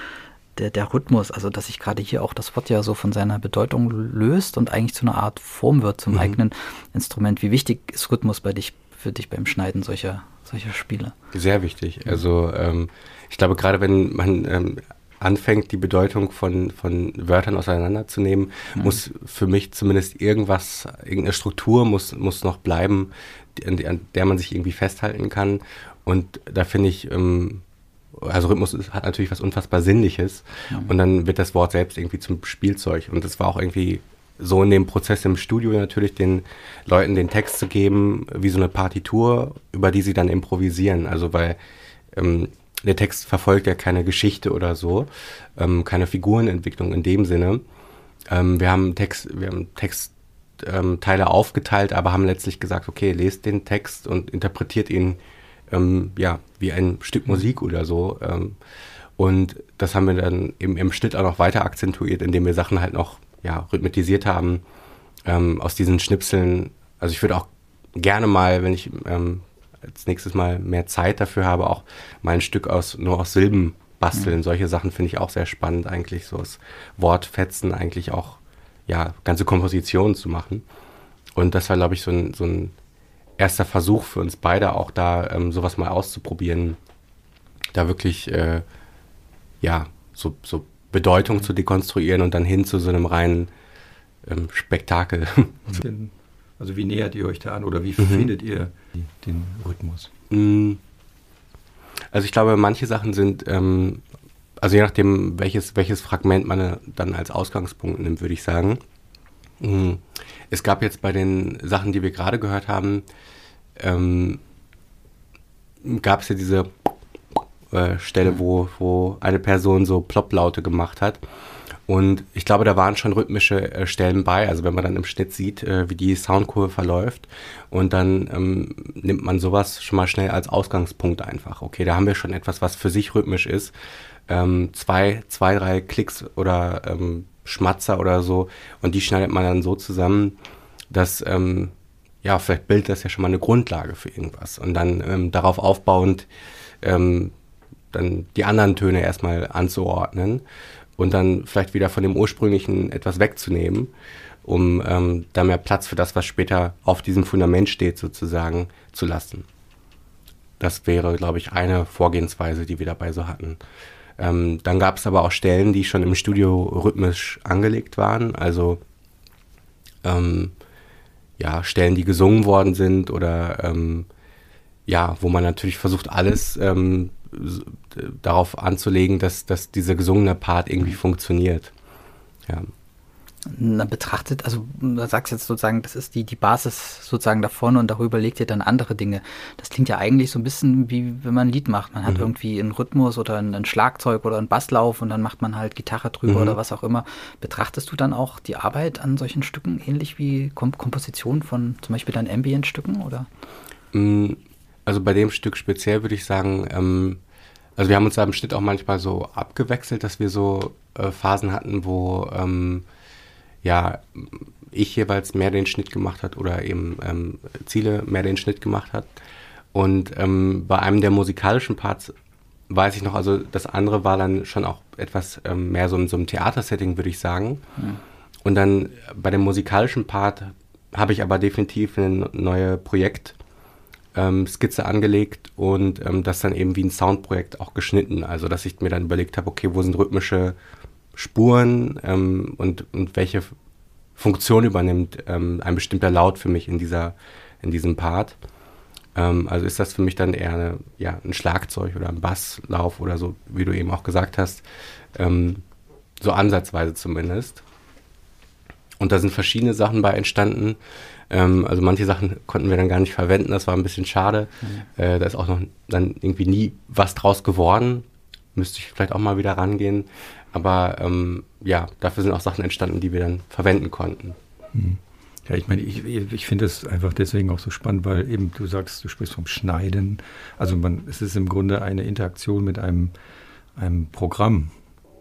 Der, der Rhythmus, also dass sich gerade hier auch das Wort ja so von seiner Bedeutung löst und eigentlich zu einer Art Form wird zum mhm. eigenen Instrument. Wie wichtig ist Rhythmus bei dich, für dich beim Schneiden solcher, solcher Spiele? Sehr wichtig. Also ähm, ich glaube, gerade wenn man ähm, anfängt, die Bedeutung von, von Wörtern auseinanderzunehmen, mhm. muss für mich zumindest irgendwas, irgendeine Struktur muss, muss noch bleiben, an, der man sich irgendwie festhalten kann. Und da finde ich, ähm, also Rhythmus hat natürlich was unfassbar Sinnliches mhm. und dann wird das Wort selbst irgendwie zum Spielzeug. Und das war auch irgendwie so in dem Prozess im Studio natürlich den Leuten den Text zu geben, wie so eine Partitur, über die sie dann improvisieren. Also weil ähm, der Text verfolgt ja keine Geschichte oder so, ähm, keine Figurenentwicklung in dem Sinne. Ähm, wir haben Text, wir haben Textteile ähm, aufgeteilt, aber haben letztlich gesagt, okay, lest den Text und interpretiert ihn ähm, ja wie ein Stück Musik oder so. Ähm, und das haben wir dann im, im Schnitt auch noch weiter akzentuiert, indem wir Sachen halt noch ja, rhythmisiert haben ähm, aus diesen Schnipseln. Also ich würde auch gerne mal, wenn ich ähm, als nächstes Mal mehr Zeit dafür habe, auch mal ein Stück aus nur aus Silben basteln. Mhm. Solche Sachen finde ich auch sehr spannend, eigentlich so das Wortfetzen eigentlich auch ja ganze Kompositionen zu machen. Und das war, glaube ich, so ein, so ein erster Versuch für uns beide, auch da ähm, sowas mal auszuprobieren, da wirklich äh, ja so, so Bedeutung zu dekonstruieren und dann hin zu so einem reinen ähm, Spektakel. Also wie nähert ihr euch da an oder wie mhm. findet ihr den Rhythmus? Mm. Also ich glaube, manche Sachen sind, ähm, also je nachdem, welches, welches Fragment man dann als Ausgangspunkt nimmt, würde ich sagen. Mm. Es gab jetzt bei den Sachen, die wir gerade gehört haben, ähm, gab es ja diese äh, Stelle, wo, wo eine Person so Plopplaute gemacht hat. Und ich glaube, da waren schon rhythmische äh, Stellen bei. Also wenn man dann im Schnitt sieht, äh, wie die Soundkurve verläuft und dann ähm, nimmt man sowas schon mal schnell als Ausgangspunkt einfach. Okay, da haben wir schon etwas, was für sich rhythmisch ist. Ähm, zwei, zwei, drei Klicks oder ähm, Schmatzer oder so und die schneidet man dann so zusammen, dass ähm, ja, vielleicht bildet das ja schon mal eine Grundlage für irgendwas. Und dann ähm, darauf aufbauend ähm, dann die anderen Töne erstmal anzuordnen und dann vielleicht wieder von dem ursprünglichen etwas wegzunehmen, um ähm, da mehr Platz für das, was später auf diesem Fundament steht, sozusagen zu lassen. Das wäre, glaube ich, eine Vorgehensweise, die wir dabei so hatten. Ähm, dann gab es aber auch Stellen, die schon im Studio rhythmisch angelegt waren, also ähm, ja, Stellen, die gesungen worden sind oder ähm, ja, wo man natürlich versucht, alles ähm, darauf anzulegen, dass, dass dieser gesungene Part irgendwie funktioniert. Ja. Na, betrachtet, also sagst du jetzt sozusagen, das ist die, die Basis sozusagen davon und darüber legt ihr dann andere Dinge. Das klingt ja eigentlich so ein bisschen wie wenn man ein Lied macht. Man hat mhm. irgendwie einen Rhythmus oder ein, ein, Schlagzeug oder einen Basslauf und dann macht man halt Gitarre drüber mhm. oder was auch immer. Betrachtest du dann auch die Arbeit an solchen Stücken ähnlich wie Kom Komposition von zum Beispiel deinen Ambient-Stücken oder? Mm, also bei dem Stück speziell würde ich sagen, ähm, also wir haben uns da im Schnitt auch manchmal so abgewechselt, dass wir so äh, Phasen hatten, wo ähm, ja, ich jeweils mehr den Schnitt gemacht hat oder eben ähm, Ziele mehr den Schnitt gemacht hat. Und ähm, bei einem der musikalischen Parts weiß ich noch, also das andere war dann schon auch etwas ähm, mehr so in so einem Theatersetting, würde ich sagen. Mhm. Und dann bei dem musikalischen Part habe ich aber definitiv eine neue Projektskizze ähm, angelegt und ähm, das dann eben wie ein Soundprojekt auch geschnitten. Also dass ich mir dann überlegt habe, okay, wo sind rhythmische Spuren ähm, und, und welche Funktion übernimmt ähm, ein bestimmter Laut für mich in, dieser, in diesem Part. Ähm, also ist das für mich dann eher eine, ja, ein Schlagzeug oder ein Basslauf oder so, wie du eben auch gesagt hast. Ähm, so ansatzweise zumindest. Und da sind verschiedene Sachen bei entstanden. Ähm, also manche Sachen konnten wir dann gar nicht verwenden, das war ein bisschen schade. Mhm. Äh, da ist auch noch dann irgendwie nie was draus geworden. Müsste ich vielleicht auch mal wieder rangehen. Aber ähm, ja, dafür sind auch Sachen entstanden, die wir dann verwenden konnten. Hm. Ja, ich meine, ich, ich finde es einfach deswegen auch so spannend, weil eben du sagst, du sprichst vom Schneiden. Also man, es ist im Grunde eine Interaktion mit einem, einem Programm,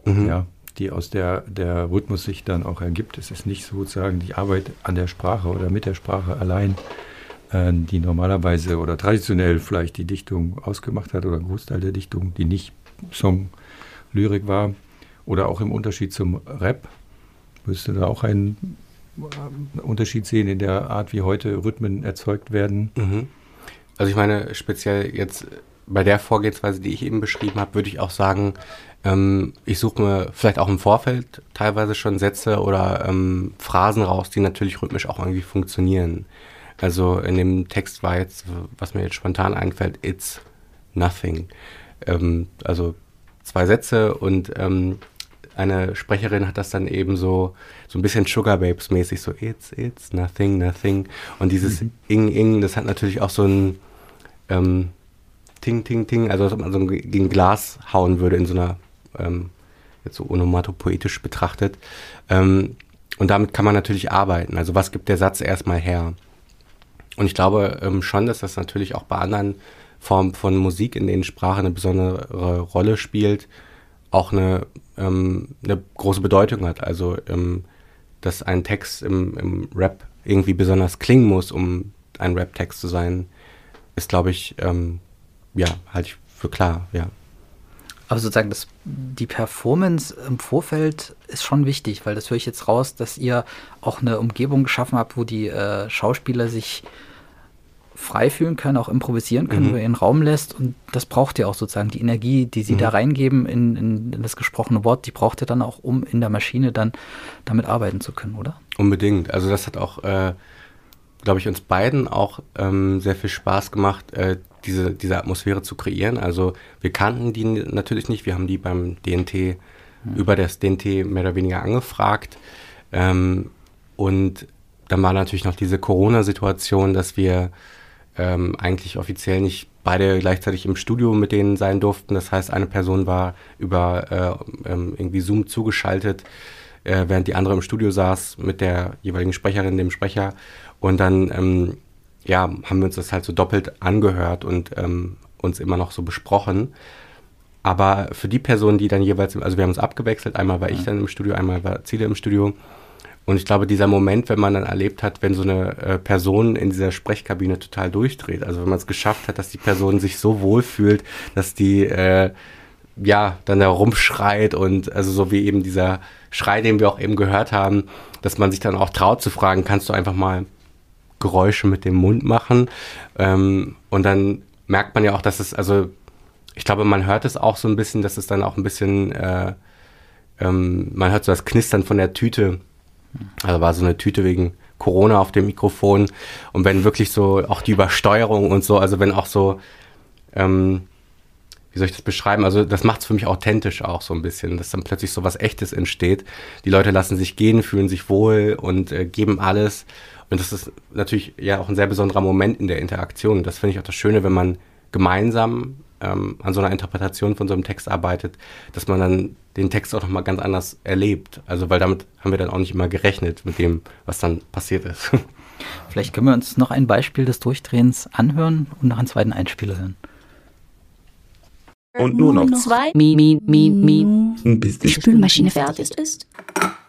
mhm. ja, die aus der, der Rhythmus sich dann auch ergibt. Es ist nicht sozusagen die Arbeit an der Sprache oder mit der Sprache allein, äh, die normalerweise oder traditionell vielleicht die Dichtung ausgemacht hat oder ein Großteil der Dichtung, die nicht Song, Lyrik war, oder auch im Unterschied zum Rap. Würdest du da auch einen Unterschied sehen in der Art, wie heute Rhythmen erzeugt werden? Mhm. Also ich meine, speziell jetzt bei der Vorgehensweise, die ich eben beschrieben habe, würde ich auch sagen, ähm, ich suche mir vielleicht auch im Vorfeld teilweise schon Sätze oder ähm, Phrasen raus, die natürlich rhythmisch auch irgendwie funktionieren. Also in dem Text war jetzt, was mir jetzt spontan einfällt, it's nothing. Ähm, also zwei Sätze und ähm, eine Sprecherin hat das dann eben so, so ein bisschen Sugar Babes mäßig, so it's, it's, nothing, nothing. Und dieses mhm. Ing, Ing, das hat natürlich auch so ein ähm, Ting, Ting, Ting, also als ob man so gegen Glas hauen würde in so einer, ähm, jetzt so onomatopoetisch betrachtet. Ähm, und damit kann man natürlich arbeiten. Also was gibt der Satz erstmal her? Und ich glaube ähm, schon, dass das natürlich auch bei anderen Formen von Musik, in denen Sprache eine besondere Rolle spielt, auch eine ähm, eine große Bedeutung hat. Also, ähm, dass ein Text im, im, Rap irgendwie besonders klingen muss, um ein Rap-Text zu sein, ist, glaube ich, ähm, ja, halte ich für klar, ja. Aber sozusagen das, die Performance im Vorfeld ist schon wichtig, weil das höre ich jetzt raus, dass ihr auch eine Umgebung geschaffen habt, wo die äh, Schauspieler sich frei fühlen können, auch improvisieren können, mhm. wo ihr ihren Raum lässt. Und das braucht ihr auch sozusagen. Die Energie, die sie mhm. da reingeben in, in, das gesprochene Wort, die braucht ihr dann auch, um in der Maschine dann damit arbeiten zu können, oder? Unbedingt. Also das hat auch, äh, glaube ich, uns beiden auch ähm, sehr viel Spaß gemacht, äh, diese, diese Atmosphäre zu kreieren. Also wir kannten die natürlich nicht. Wir haben die beim DNT mhm. über das DNT mehr oder weniger angefragt. Ähm, und dann war natürlich noch diese Corona-Situation, dass wir ähm, eigentlich offiziell nicht beide gleichzeitig im Studio mit denen sein durften. Das heißt, eine Person war über äh, ähm, irgendwie Zoom zugeschaltet, äh, während die andere im Studio saß mit der jeweiligen Sprecherin, dem Sprecher. Und dann ähm, ja, haben wir uns das halt so doppelt angehört und ähm, uns immer noch so besprochen. Aber für die Person, die dann jeweils, also wir haben uns abgewechselt, einmal war ich dann im Studio, einmal war Ziele im Studio. Und ich glaube, dieser Moment, wenn man dann erlebt hat, wenn so eine äh, Person in dieser Sprechkabine total durchdreht, also wenn man es geschafft hat, dass die Person sich so wohl fühlt, dass die äh, ja dann da rumschreit und also so wie eben dieser Schrei, den wir auch eben gehört haben, dass man sich dann auch traut zu fragen, kannst du einfach mal Geräusche mit dem Mund machen? Ähm, und dann merkt man ja auch, dass es, also ich glaube, man hört es auch so ein bisschen, dass es dann auch ein bisschen, äh, ähm, man hört so das Knistern von der Tüte also war so eine Tüte wegen Corona auf dem Mikrofon. Und wenn wirklich so auch die Übersteuerung und so, also wenn auch so, ähm, wie soll ich das beschreiben? Also das macht es für mich authentisch auch so ein bisschen, dass dann plötzlich so was Echtes entsteht. Die Leute lassen sich gehen, fühlen sich wohl und äh, geben alles. Und das ist natürlich ja auch ein sehr besonderer Moment in der Interaktion. Und das finde ich auch das Schöne, wenn man gemeinsam ähm, an so einer Interpretation von so einem Text arbeitet, dass man dann den Text auch nochmal ganz anders erlebt. Also weil damit haben wir dann auch nicht immer gerechnet mit dem, was dann passiert ist. Vielleicht können wir uns noch ein Beispiel des Durchdrehens anhören und noch einen zweiten Einspieler hören. Und nur noch Zwei. Mi, mi, mi, mi. bis Die die, Spülmaschine fertig ist.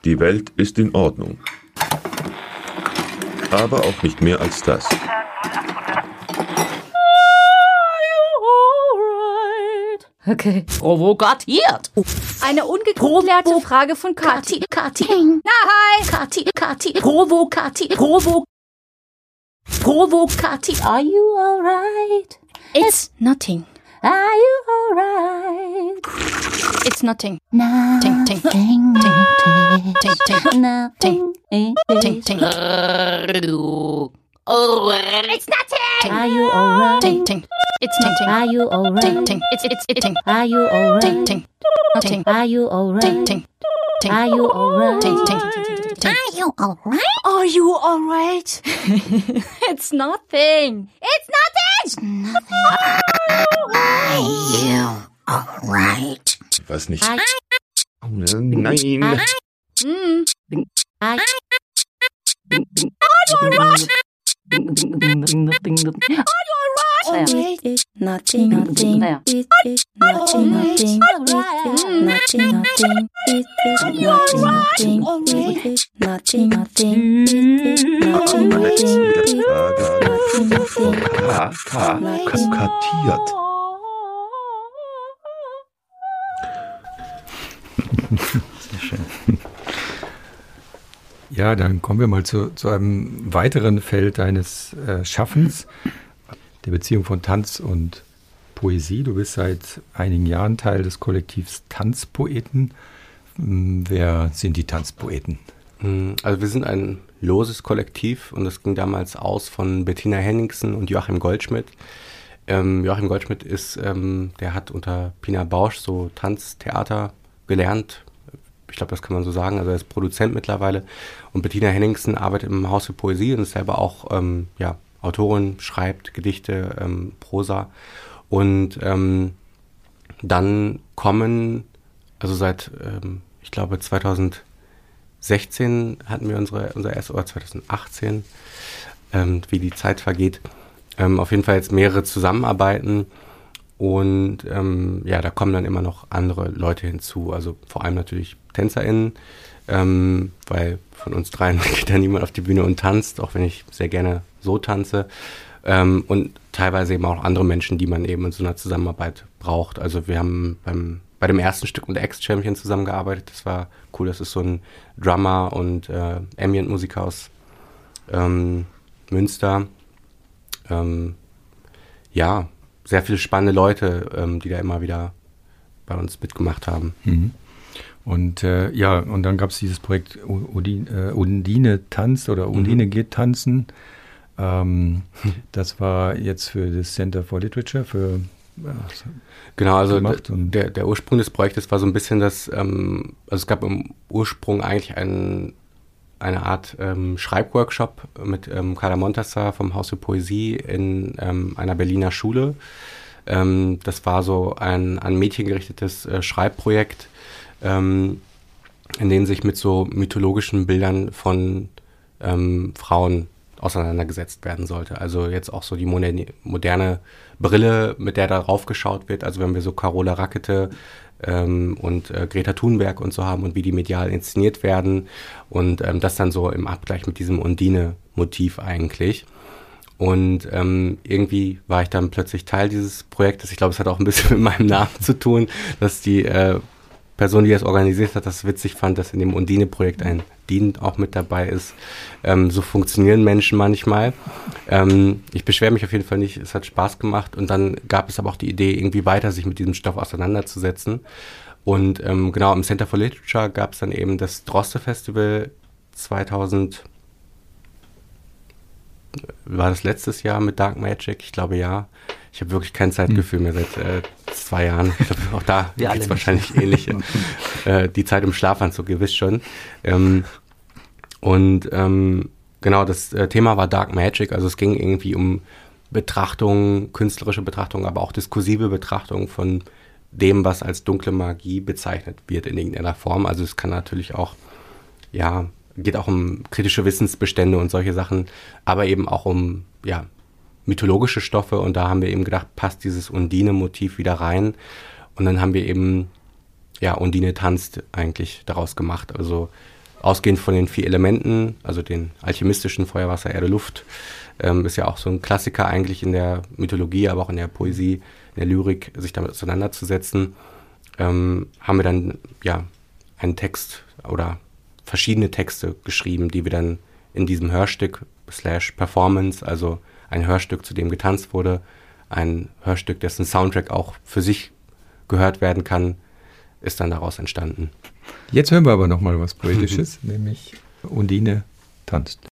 die Welt ist in Ordnung. Aber auch nicht mehr als das. Okay. Provokatiert. Eine ungeklärte Frage von Kati. Kati. Nein. Kati. Kati. Provokati. Provo. Provokati. Are you alright? It's nothing. Are you alright? It's nothing. Ting, ting, ting, ting, ting, ting, Nothing. ting, ting. It's nothing. Are you alright? Ting, ting. It's nothing. Are you alright? Ting, ting. It's it's it's ting. Are you alright? Ting, ting. Nothing. Are you alright? Ting, ting. Ting. Are you alright? Ting, ting. Ting. Are you alright? Are you alright? it's nothing. It's nothing. Was nicht. Are Oh, nein. Mm. Are you Alright. It's nothing, nothing. It is nothing, nothing. It is nothing, nothing. It is nothing, nothing. It is nothing, nothing. It is nothing, Aber jetzt nothing. wieder It Frage is nothing, nothing. K, K, K, kartiert. Sehr schön. Ja, dann kommen wir mal zu, zu einem weiteren Feld deines äh, Schaffens, der Beziehung von Tanz und Poesie. Du bist seit einigen Jahren Teil des Kollektivs Tanzpoeten. Hm, Wer sind die Tanzpoeten? Mm, Also wir sind ein loses Kollektiv und das ging damals aus von Bettina Henningsen und Joachim Goldschmidt. Ähm, Joachim Goldschmidt ist, ähm, der hat unter Pina Bausch so Tanztheater gelernt. Ich glaube, das kann man so sagen. Also er ist Produzent mittlerweile. Und Bettina Henningsen arbeitet im Haus für Poesie und ist selber auch ähm, ja, Autorin, schreibt Gedichte, ähm, Prosa. Und ähm, dann kommen, also seit, ähm, ich glaube, 2016 hatten wir unsere, unser erstes, oder 2018, ähm, wie die Zeit vergeht, ähm, auf jeden Fall jetzt mehrere Zusammenarbeiten. Und ähm, ja, da kommen dann immer noch andere Leute hinzu. Also vor allem natürlich TänzerInnen, ähm, weil von uns dreien geht da niemand auf die Bühne und tanzt, auch wenn ich sehr gerne so tanze. Ähm, und teilweise eben auch andere Menschen, die man eben in so einer Zusammenarbeit braucht. Also wir haben beim, bei dem ersten Stück mit Ex-Champion zusammengearbeitet. Das war cool. Das ist so ein Drummer und äh, Ambient-Musiker aus ähm, Münster. Ähm, ja, sehr viele spannende Leute, ähm, die da immer wieder bei uns mitgemacht haben. Mhm. Und äh, ja, und dann gab es dieses Projekt U- Undine, äh, Undine tanzt oder Undine geht tanzen. Ähm, das war jetzt für das Center for Literature, für äh, Genau, also der, der Ursprung des Projektes war so ein bisschen das, ähm, also es gab im Ursprung eigentlich ein, eine Art ähm, Schreibworkshop mit ähm, Carla Montasser vom Haus für Poesie in ähm, einer Berliner Schule. Ähm, das war so ein an Mädchen gerichtetes äh, Schreibprojekt, ähm, in dem sich mit so mythologischen Bildern von Frauen auseinandergesetzt werden sollte. Also jetzt auch so die moderne, Brille, mit der darauf geschaut wird. Also wenn wir so Carola Rackete ähm, und äh, Greta Thunberg und so haben und wie die medial inszeniert werden und ähm, das dann so im Abgleich mit diesem Undine-Motiv eigentlich. Und ähm, irgendwie war ich dann plötzlich Teil dieses Projektes. Ich glaube, es hat auch ein bisschen mit meinem Namen zu tun, dass die äh, Person, die das organisiert hat, das witzig fand, dass in dem Undine-Projekt ein Dean auch mit dabei ist. Ähm, so funktionieren Menschen manchmal. Ähm, ich beschwere mich auf jeden Fall nicht, es hat Spaß gemacht. Und dann gab es aber auch die Idee, irgendwie weiter sich mit diesem Stoff auseinanderzusetzen. Und ähm, genau, im Center for Literature gab es dann eben das Droste Festival 2000 war das letztes Jahr mit Dark Magic? Ich glaube ja. Ich habe wirklich kein Zeitgefühl mehr seit äh, zwei Jahren. Ich glaube, auch da gibt es wahrscheinlich ähnliche. äh, die Zeit im Schlafanzug, ihr wisst schon. Ähm, und ähm, genau, das äh, Thema war Dark Magic, also es ging irgendwie um Betrachtung, künstlerische Betrachtung, aber auch diskursive Betrachtung von dem, was als dunkle Magie bezeichnet wird in irgendeiner Form. Also es kann natürlich auch, ja, geht auch um kritische Wissensbestände und solche Sachen, aber eben auch um, ja, mythologische Stoffe. Und da haben wir eben gedacht, passt dieses Undine-Motiv wieder rein. Und dann haben wir eben, ja, Undine tanzt eigentlich daraus gemacht, also ausgehend von den vier Elementen, also den alchemistischen Feuer, Wasser, Erde, Luft, ähm, ist ja auch so ein Klassiker eigentlich in der Mythologie, aber auch in der Poesie, in der Lyrik, sich damit auseinanderzusetzen, ähm, haben wir dann ja einen Text oder verschiedene Texte geschrieben, die wir dann in diesem Hörstück slash Performance, also ein Hörstück, zu dem getanzt wurde, ein Hörstück, dessen Soundtrack auch für sich gehört werden kann, ist dann daraus entstanden. Jetzt hören wir aber noch mal was Poetisches, nämlich Undine tanzt.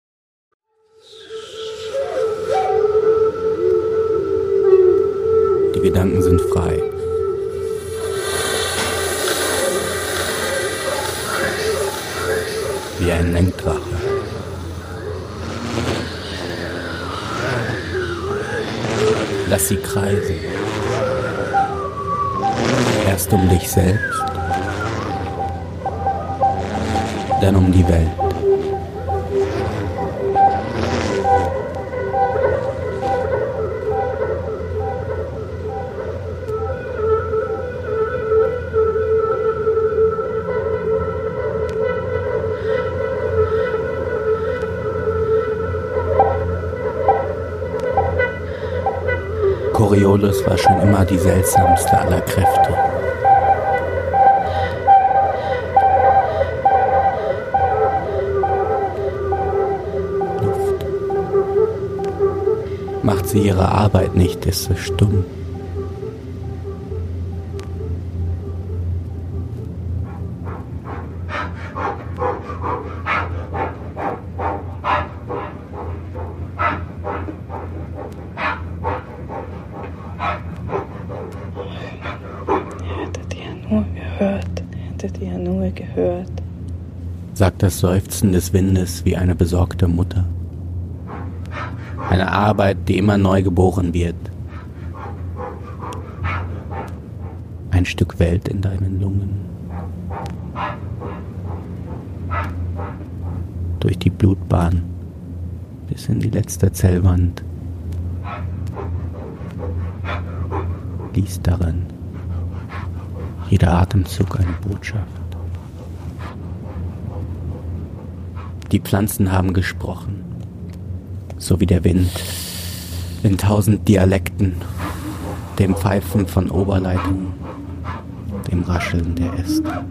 Die Gedanken sind frei. Wie ein Lenkdrache. Lass sie kreisen. Erst um dich selbst, dann um die Welt. Coriolis war schon immer die seltsamste aller Kräfte. Luft. Macht sie ihre Arbeit nicht, ist sie stumm. Hättet ihr nur gehört, hättet ihr nur gehört. sagt das Seufzen des Windes wie eine besorgte Mutter. Eine Arbeit, die immer neu geboren wird. Ein Stück Welt in deinen Lungen. Durch die Blutbahn bis in die letzte Zellwand. Lies darin jeder Atemzug eine Botschaft. Die Pflanzen haben gesprochen, so wie der Wind, in tausend Dialekten, dem Pfeifen von Oberleitungen, dem Rascheln der Äste.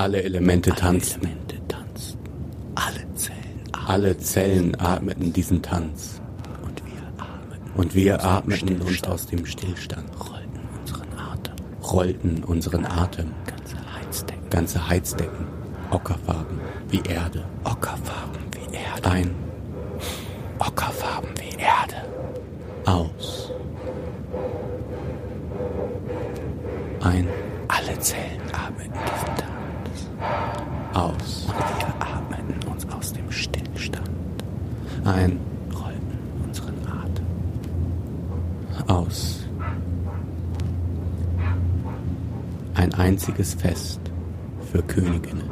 Alle Elemente tanzen. Alle Zellen, alle Zellen atmeten diesen Tanz. Und wir atmeten, und wir atmeten uns aus dem Stillstand. Rollten unseren Atem. Rollten unseren Atem. Ganze Heizdecken. Ganze Heizdecken. Ockerfarben wie Erde. Ockerfarben wie Erde. Ein. Ockerfarben wie Erde. Aus. Ein. Alle Zellen atmeten diesen Tanz. Aus. Und wir atmeten uns aus dem Stillstand. Ein. Rollten unseren Atem. Aus. Ein einziges Fest für Königinnen.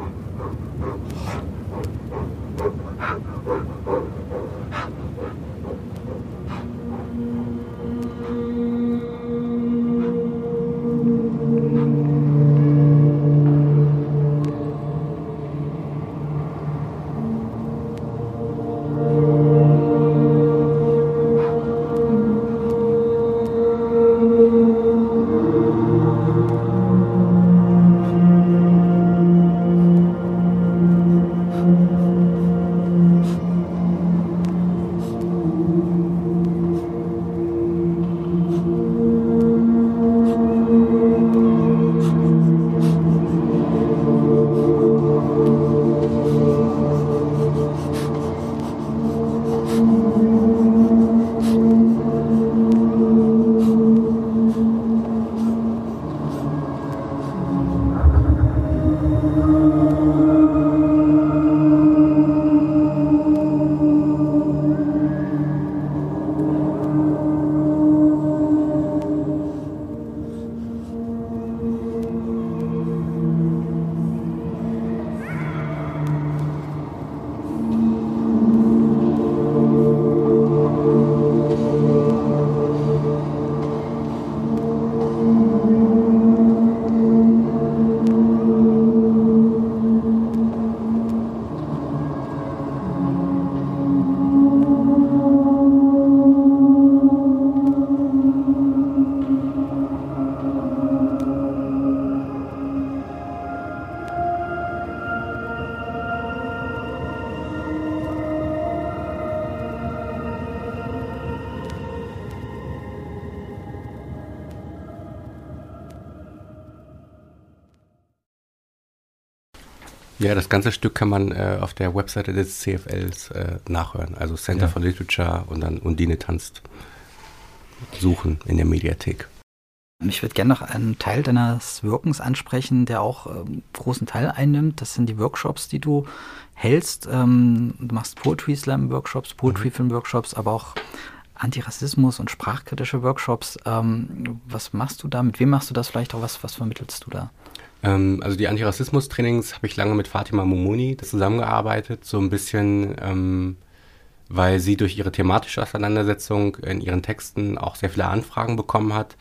Ja, das ganze Stück kann man äh, auf der Webseite des CFLs äh, nachhören. Also Center Ja. for Literature und dann Undine tanzt suchen in der Mediathek. Ich würde gerne noch einen Teil deines Wirkens ansprechen, der auch ähm, großen Teil einnimmt. Das sind die Workshops, die du hältst. Ähm, du machst Poetry Slam Workshops, Poetry Film Workshops, aber auch Antirassismus und sprachkritische Workshops. Ähm, was machst du da? Mit wem machst du das vielleicht auch? Was, was vermittelst du da? Ähm, also die Antirassismus-Trainings habe ich lange mit Fatima Mumuni zusammengearbeitet, so ein bisschen, ähm, weil sie durch ihre thematische Auseinandersetzung in ihren Texten auch sehr viele Anfragen bekommen hat.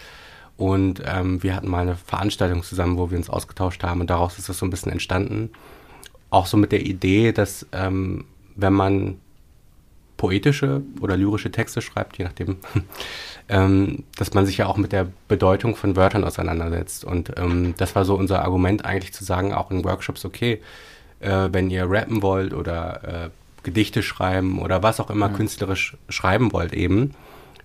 Und ähm, wir hatten mal eine Veranstaltung zusammen, wo wir uns ausgetauscht haben und daraus ist das so ein bisschen entstanden. Auch so mit der Idee, dass ähm, wenn man poetische oder lyrische Texte schreibt, je nachdem, ähm, dass man sich ja auch mit der Bedeutung von Wörtern auseinandersetzt. Und ähm, das war so unser Argument eigentlich zu sagen, auch in Workshops, okay, äh, wenn ihr rappen wollt oder äh, Gedichte schreiben oder was auch immer künstlerisch schreiben wollt eben,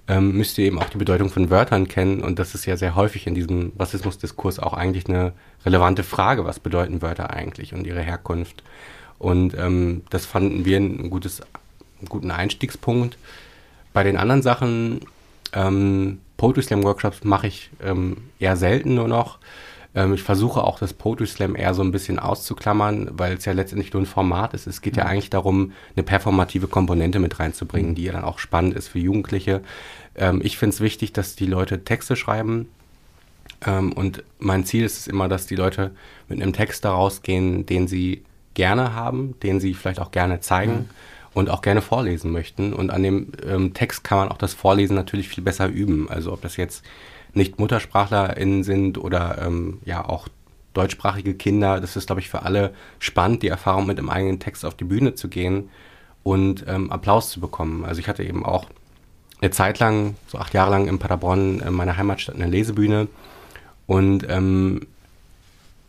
ähm, müsst ihr eben auch die Bedeutung von Wörtern kennen. Und das ist ja sehr häufig in diesem Rassismusdiskurs auch eigentlich eine relevante Frage, was bedeuten Wörter eigentlich und ihre Herkunft. Und ähm, das fanden wir ein gutes, einen guten Einstiegspunkt. Bei den anderen Sachen, ähm, Poetry Slam Workshops mache ich ähm, eher selten nur noch. Ähm, ich versuche auch das Poetry Slam eher so ein bisschen auszuklammern, weil es ja letztendlich nur ein Format ist. Es geht ja eigentlich darum, eine performative Komponente mit reinzubringen, die ja dann auch spannend ist für Jugendliche. Ähm, ich finde es wichtig, dass die Leute Texte schreiben. Ähm, und mein Ziel ist es immer, dass die Leute mit einem Text daraus gehen, den sie gerne haben, den sie vielleicht auch gerne zeigen und auch gerne vorlesen möchten. Und an dem ähm, Text kann man auch das Vorlesen natürlich viel besser üben. Also ob das jetzt nicht MuttersprachlerInnen sind oder ähm, ja auch deutschsprachige Kinder, das ist, glaube ich, für alle spannend, die Erfahrung mit einem eigenen Text auf die Bühne zu gehen und ähm, Applaus zu bekommen. Also ich hatte eben auch eine Zeit lang, so acht Jahre lang in Paderborn, in meiner Heimatstadt, eine Lesebühne und ähm,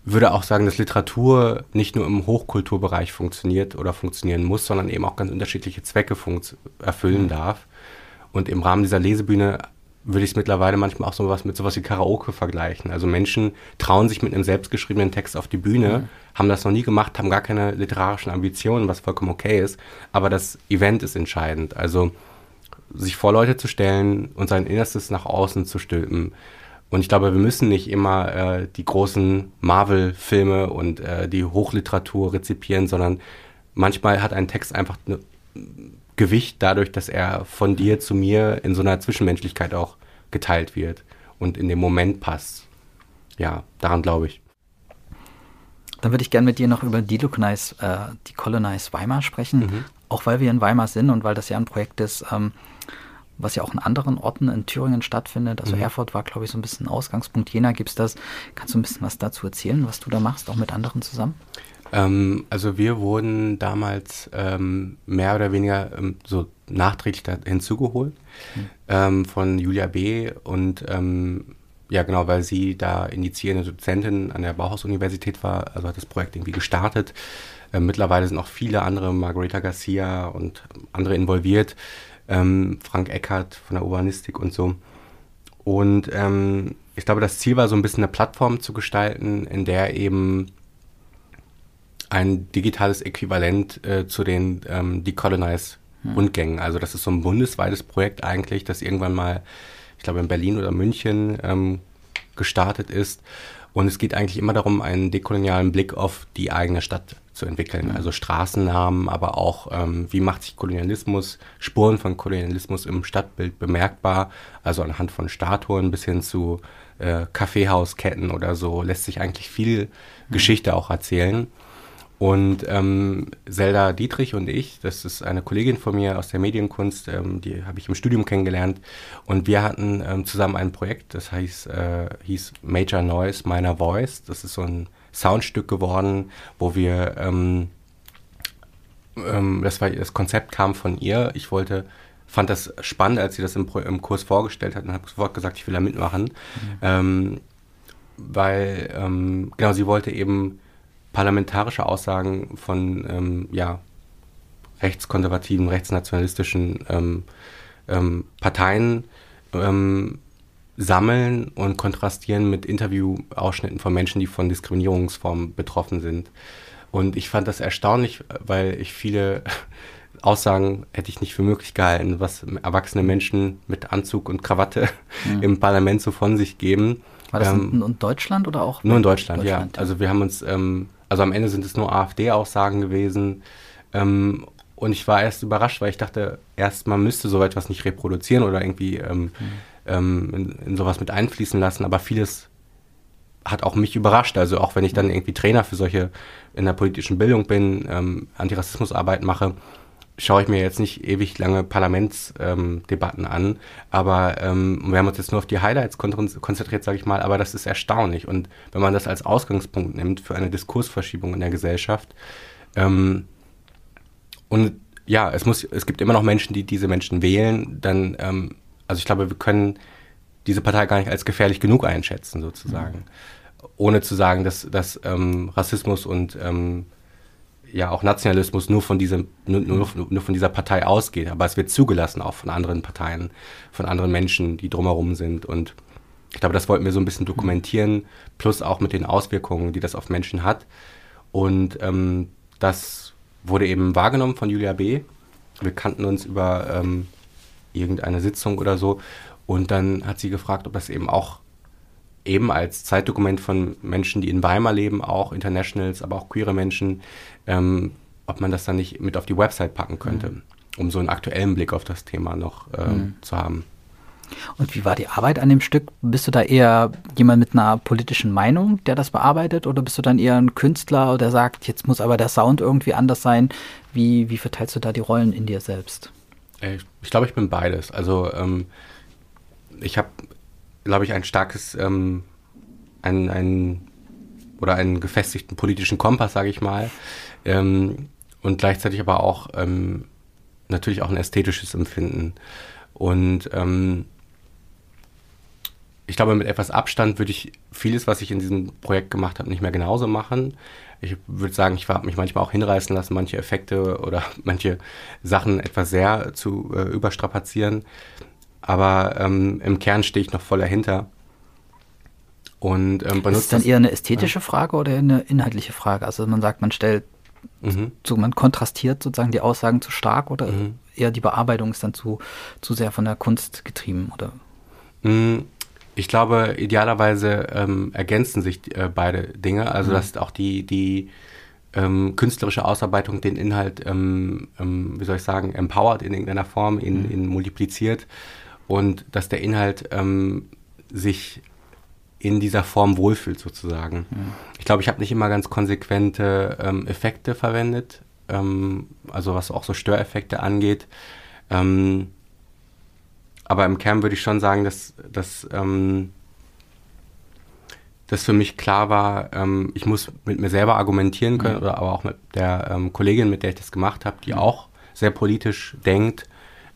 würde auch sagen, dass Literatur nicht nur im Hochkulturbereich funktioniert oder funktionieren muss, sondern eben auch ganz unterschiedliche Zwecke erfüllen darf. Und im Rahmen dieser Lesebühne würde ich es mittlerweile manchmal auch so was mit sowas wie Karaoke vergleichen. Also Menschen trauen sich mit einem selbstgeschriebenen Text auf die Bühne, haben das noch nie gemacht, haben gar keine literarischen Ambitionen, was vollkommen okay ist. Aber das Event ist entscheidend. Also sich vor Leute zu stellen und sein Innerstes nach außen zu stülpen. Und ich glaube, wir müssen nicht immer äh, die großen Marvel-Filme und äh, die Hochliteratur rezipieren, sondern manchmal hat ein Text einfach ne Gewicht dadurch, dass er von dir zu mir in so einer Zwischenmenschlichkeit auch geteilt wird und in dem Moment passt. Ja, daran glaube ich. Dann würde ich gerne mit dir noch über Decolonize, äh, Decolonize Weimar sprechen, auch weil wir in Weimar sind und weil das ja ein Projekt ist, ähm, was ja auch in anderen Orten in Thüringen stattfindet. Also Mhm. Erfurt war, glaube ich, so ein bisschen Ausgangspunkt. Jena gibt es das. Kannst du ein bisschen was dazu erzählen, was du da machst, auch mit anderen zusammen? Ähm, also wir wurden damals ähm, mehr oder weniger ähm, so nachträglich da hinzugeholt ähm, von Julia B. Und ähm, ja, genau, weil sie da initiierende Dozentin an der Bauhaus-Universität war, also hat das Projekt irgendwie gestartet. Ähm, mittlerweile sind auch viele andere, Margareta Garcia und andere involviert, ähm, Frank Eckert von der Urbanistik und so. Und ähm, ich glaube, das Ziel war so ein bisschen eine Plattform zu gestalten, in der eben ein digitales Äquivalent äh, zu den ähm, Decolonize-Rundgängen. Also das ist so ein bundesweites Projekt eigentlich, das irgendwann mal, ich glaube in Berlin oder München ähm, gestartet ist. Und es geht eigentlich immer darum, einen dekolonialen Blick auf die eigene Stadt zu entwickeln. Also Straßennamen, aber auch, ähm, wie macht sich Kolonialismus, Spuren von Kolonialismus im Stadtbild bemerkbar. Also anhand von Statuen bis hin zu äh, Kaffeehausketten oder so lässt sich eigentlich viel Geschichte auch erzählen. Und ähm, Zelda Dietrich und ich, das ist eine Kollegin von mir aus der Medienkunst, ähm, die habe ich im Studium kennengelernt. Und wir hatten ähm, zusammen ein Projekt, das heißt, äh, hieß Major Noise, Minor Voice. Das ist so ein Soundstück geworden, wo wir, ähm, ähm, das, war, das Konzept kam von ihr. Ich wollte, fand das spannend, als sie das im, im Kurs vorgestellt hat und habe sofort gesagt, ich will da mitmachen. Ähm, weil, ähm, genau, sie wollte eben parlamentarische Aussagen von ähm, ja, rechtskonservativen, rechtsnationalistischen ähm, ähm, Parteien ähm, sammeln und kontrastieren mit Interviewausschnitten von Menschen, die von Diskriminierungsformen betroffen sind. Und ich fand das erstaunlich, weil ich viele Aussagen hätte ich nicht für möglich gehalten, was erwachsene Menschen mit Anzug und Krawatte Mhm. im Parlament so von sich geben. War das Ähm, in, Deutschland oder auch? nur in Deutschland, Deutschland, ja. Also wir haben uns, ähm, also am Ende sind es nur AfD-Aussagen gewesen. Ähm, und ich war erst überrascht, weil ich dachte, erst man müsste so etwas nicht reproduzieren oder irgendwie ähm, ähm, in, in sowas mit einfließen lassen. Aber vieles hat auch mich überrascht. Also auch wenn ich dann irgendwie Trainer für solche in der politischen Bildung bin, ähm, Antirassismusarbeit mache, schaue ich mir jetzt nicht ewig lange Parlamentsdebatten ähm, an, aber ähm, wir haben uns jetzt nur auf die Highlights kon- konzentriert, sage ich mal, aber das ist erstaunlich. Und wenn man das als Ausgangspunkt nimmt für eine Diskursverschiebung in der Gesellschaft, ähm, und ja, es muss, es gibt immer noch Menschen, die diese Menschen wählen, dann, ähm, also ich glaube, wir können diese Partei gar nicht als gefährlich genug einschätzen, sozusagen. Ohne zu sagen, dass, dass ähm, Rassismus und ähm, ja auch Nationalismus nur von diesem, nur, nur, nur von dieser Partei ausgeht. Aber es wird zugelassen auch von anderen Parteien, von anderen Menschen, die drumherum sind. Und ich glaube, das wollten wir so ein bisschen dokumentieren, plus auch mit den Auswirkungen, die das auf Menschen hat. Und ähm, das wurde eben wahrgenommen von Julia B. Wir kannten uns über irgendeine Sitzung oder so. Und dann hat sie gefragt, ob das eben auch eben als Zeitdokument von Menschen, die in Weimar leben, auch Internationals, aber auch queere Menschen, ähm, ob man das dann nicht mit auf die Website packen könnte, Mhm. um so einen aktuellen Blick auf das Thema noch ähm, Mhm. zu haben. Und wie war die Arbeit an dem Stück? Bist du da eher jemand mit einer politischen Meinung, der das bearbeitet, oder bist du dann eher ein Künstler, der sagt, jetzt muss aber der Sound irgendwie anders sein? Wie, wie verteilst du da die Rollen in dir selbst? Äh, Ich glaube, ich bin beides. Also ähm, ich habe, glaube ich, ein starkes, ähm, ein, ein, oder einen gefestigten politischen Kompass, sage ich mal. Ähm, und gleichzeitig aber auch ähm, natürlich auch ein ästhetisches Empfinden. Und ähm, ich glaube, mit etwas Abstand würde ich vieles, was ich in diesem Projekt gemacht habe, nicht mehr genauso machen. Ich würde sagen, ich habe mich manchmal auch hinreißen lassen, manche Effekte oder manche Sachen etwas sehr zu äh, überstrapazieren. Aber ähm, im Kern stehe ich noch voll dahinter. Und ähm, Ist es dann das- eher eine ästhetische Frage oder eine inhaltliche Frage? Also man sagt, man stellt, Mhm. so, man kontrastiert sozusagen die Aussagen zu stark oder Mhm. eher die Bearbeitung ist dann zu, zu sehr von der Kunst getrieben? Oder? Ich glaube, idealerweise ähm, ergänzen sich äh, beide Dinge. Also, Mhm. dass auch die, die ähm, künstlerische Ausarbeitung den Inhalt, ähm, ähm, wie soll ich sagen, empowert in irgendeiner Form, ihn, ihn multipliziert und dass der Inhalt ähm, sich in dieser Form wohlfühlt sozusagen. Ich glaube, ich habe nicht immer ganz konsequente ähm, Effekte verwendet, ähm, also was auch so Störeffekte angeht. Ähm, aber im Kern würde ich schon sagen, dass, dass, ähm, dass für mich klar war, ähm, ich muss mit mir selber argumentieren können, oder aber auch mit der ähm, Kollegin, mit der ich das gemacht habe, die auch sehr politisch denkt,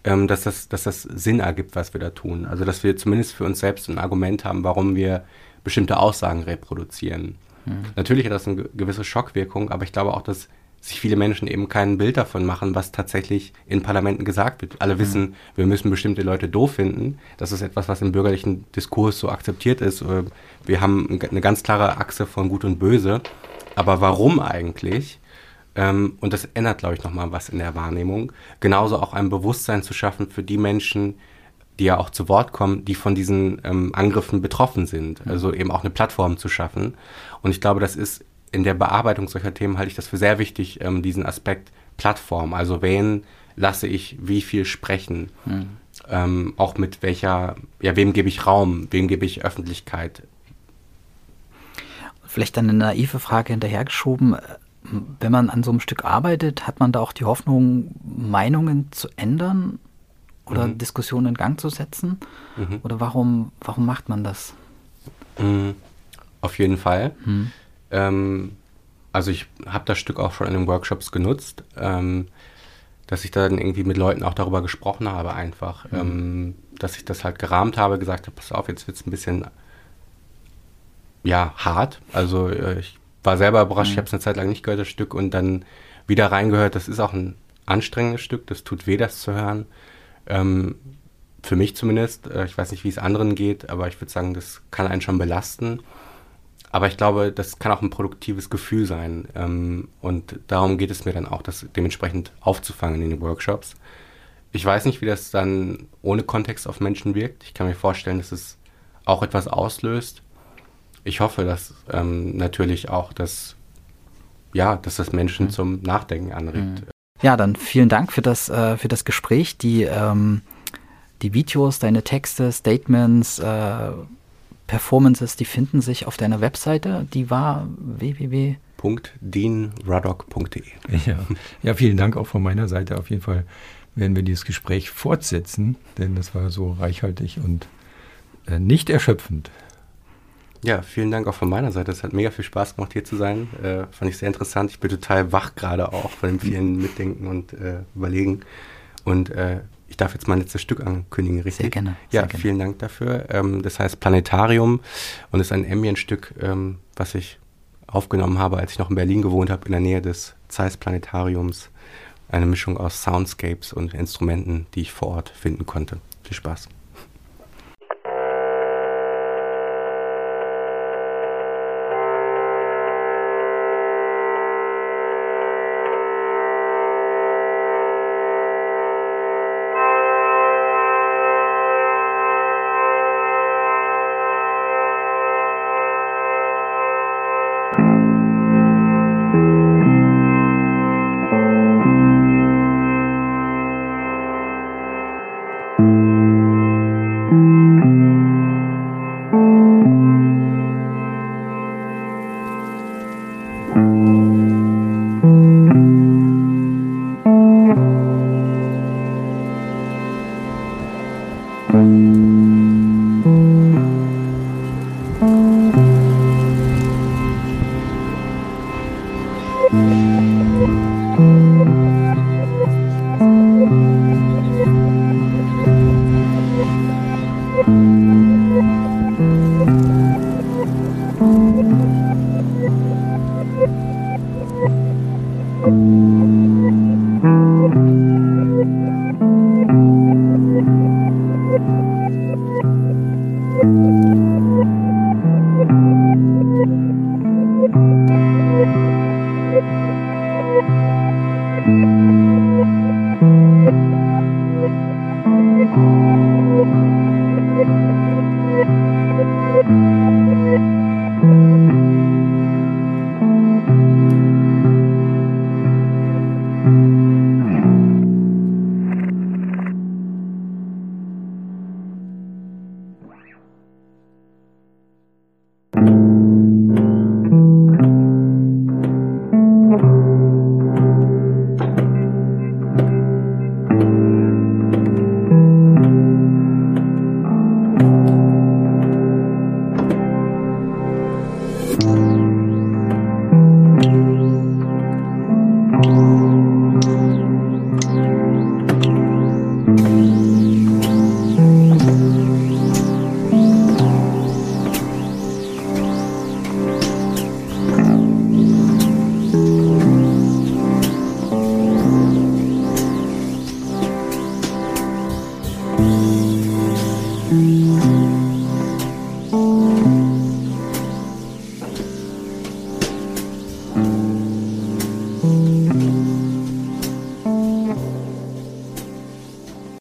ähm, dass, das, dass das Sinn ergibt, was wir da tun. Also dass wir zumindest für uns selbst ein Argument haben, warum wir bestimmte Aussagen reproduzieren. Natürlich hat das eine ge- gewisse Schockwirkung, aber ich glaube auch, dass sich viele Menschen eben kein Bild davon machen, was tatsächlich in Parlamenten gesagt wird. Alle wissen, wir müssen bestimmte Leute doof finden. Das ist etwas, was im bürgerlichen Diskurs so akzeptiert ist. Äh, Wir haben eine ganz klare Achse von Gut und Böse. Aber warum eigentlich? Ähm, und das ändert, glaube ich, nochmal was in der Wahrnehmung. Genauso auch ein Bewusstsein zu schaffen für die Menschen, die ja auch zu Wort kommen, die von diesen ähm, Angriffen betroffen sind. Also eben auch eine Plattform zu schaffen. Und ich glaube, das ist in der Bearbeitung solcher Themen halte ich das für sehr wichtig, ähm, diesen Aspekt Plattform. Also wen lasse ich wie viel sprechen? Ähm, auch mit welcher, ja, wem gebe ich Raum, wem gebe ich Öffentlichkeit? Vielleicht dann eine naive Frage hinterhergeschoben. Wenn man an so einem Stück arbeitet, hat man da auch die Hoffnung, Meinungen zu ändern oder Mhm. Diskussionen in Gang zu setzen? Mhm. Oder warum, warum macht man das? Mm, Auf jeden Fall. Hm. Ähm, also ich habe das Stück auch schon in den Workshops genutzt, ähm, dass ich dann irgendwie mit Leuten auch darüber gesprochen habe einfach, ähm, dass ich das halt gerahmt habe, gesagt habe, pass auf, jetzt wird es ein bisschen ja hart. Also äh, ich war selber überrascht, ich habe es eine Zeit lang nicht gehört, das Stück, und dann wieder reingehört. Das ist auch ein anstrengendes Stück, das tut weh, das zu hören. Ähm, für mich zumindest. Äh, ich weiß nicht, wie es anderen geht, aber ich würde sagen, das kann einen schon belasten. Aber ich glaube, das kann auch ein produktives Gefühl sein. Ähm, und darum geht es mir dann auch, das dementsprechend aufzufangen in den Workshops. Ich weiß nicht, wie das dann ohne Kontext auf Menschen wirkt. Ich kann mir vorstellen, dass es auch etwas auslöst. Ich hoffe, dass ähm, natürlich auch das, ja, dass das Menschen mhm. zum Nachdenken anregt. Mhm. Ja, dann vielen Dank für das, äh, für das Gespräch. Die, ähm, die Videos, deine Texte, Statements, äh, Performances, die finden sich auf deiner Webseite. Die war www.deanruddock.de. Ja. ja, vielen Dank auch von meiner Seite. Auf jeden Fall werden wir dieses Gespräch fortsetzen, denn das war so reichhaltig und äh, nicht erschöpfend. Ja, vielen Dank auch von meiner Seite. Es hat mega viel Spaß gemacht, hier zu sein. Äh, fand ich sehr interessant. Ich bin total wach gerade auch von dem vielen Mitdenken und äh, Überlegen. Und äh, ich darf jetzt mein letztes Stück ankündigen, richtig? Sehr gerne. Sehr ja, gerne. vielen Dank dafür. Ähm, das heißt Planetarium und ist ein Ambient-Stück, ähm, was ich aufgenommen habe, als ich noch in Berlin gewohnt habe, in der Nähe des Zeiss Planetariums. Eine Mischung aus Soundscapes und Instrumenten, die ich vor Ort finden konnte. Viel Spaß.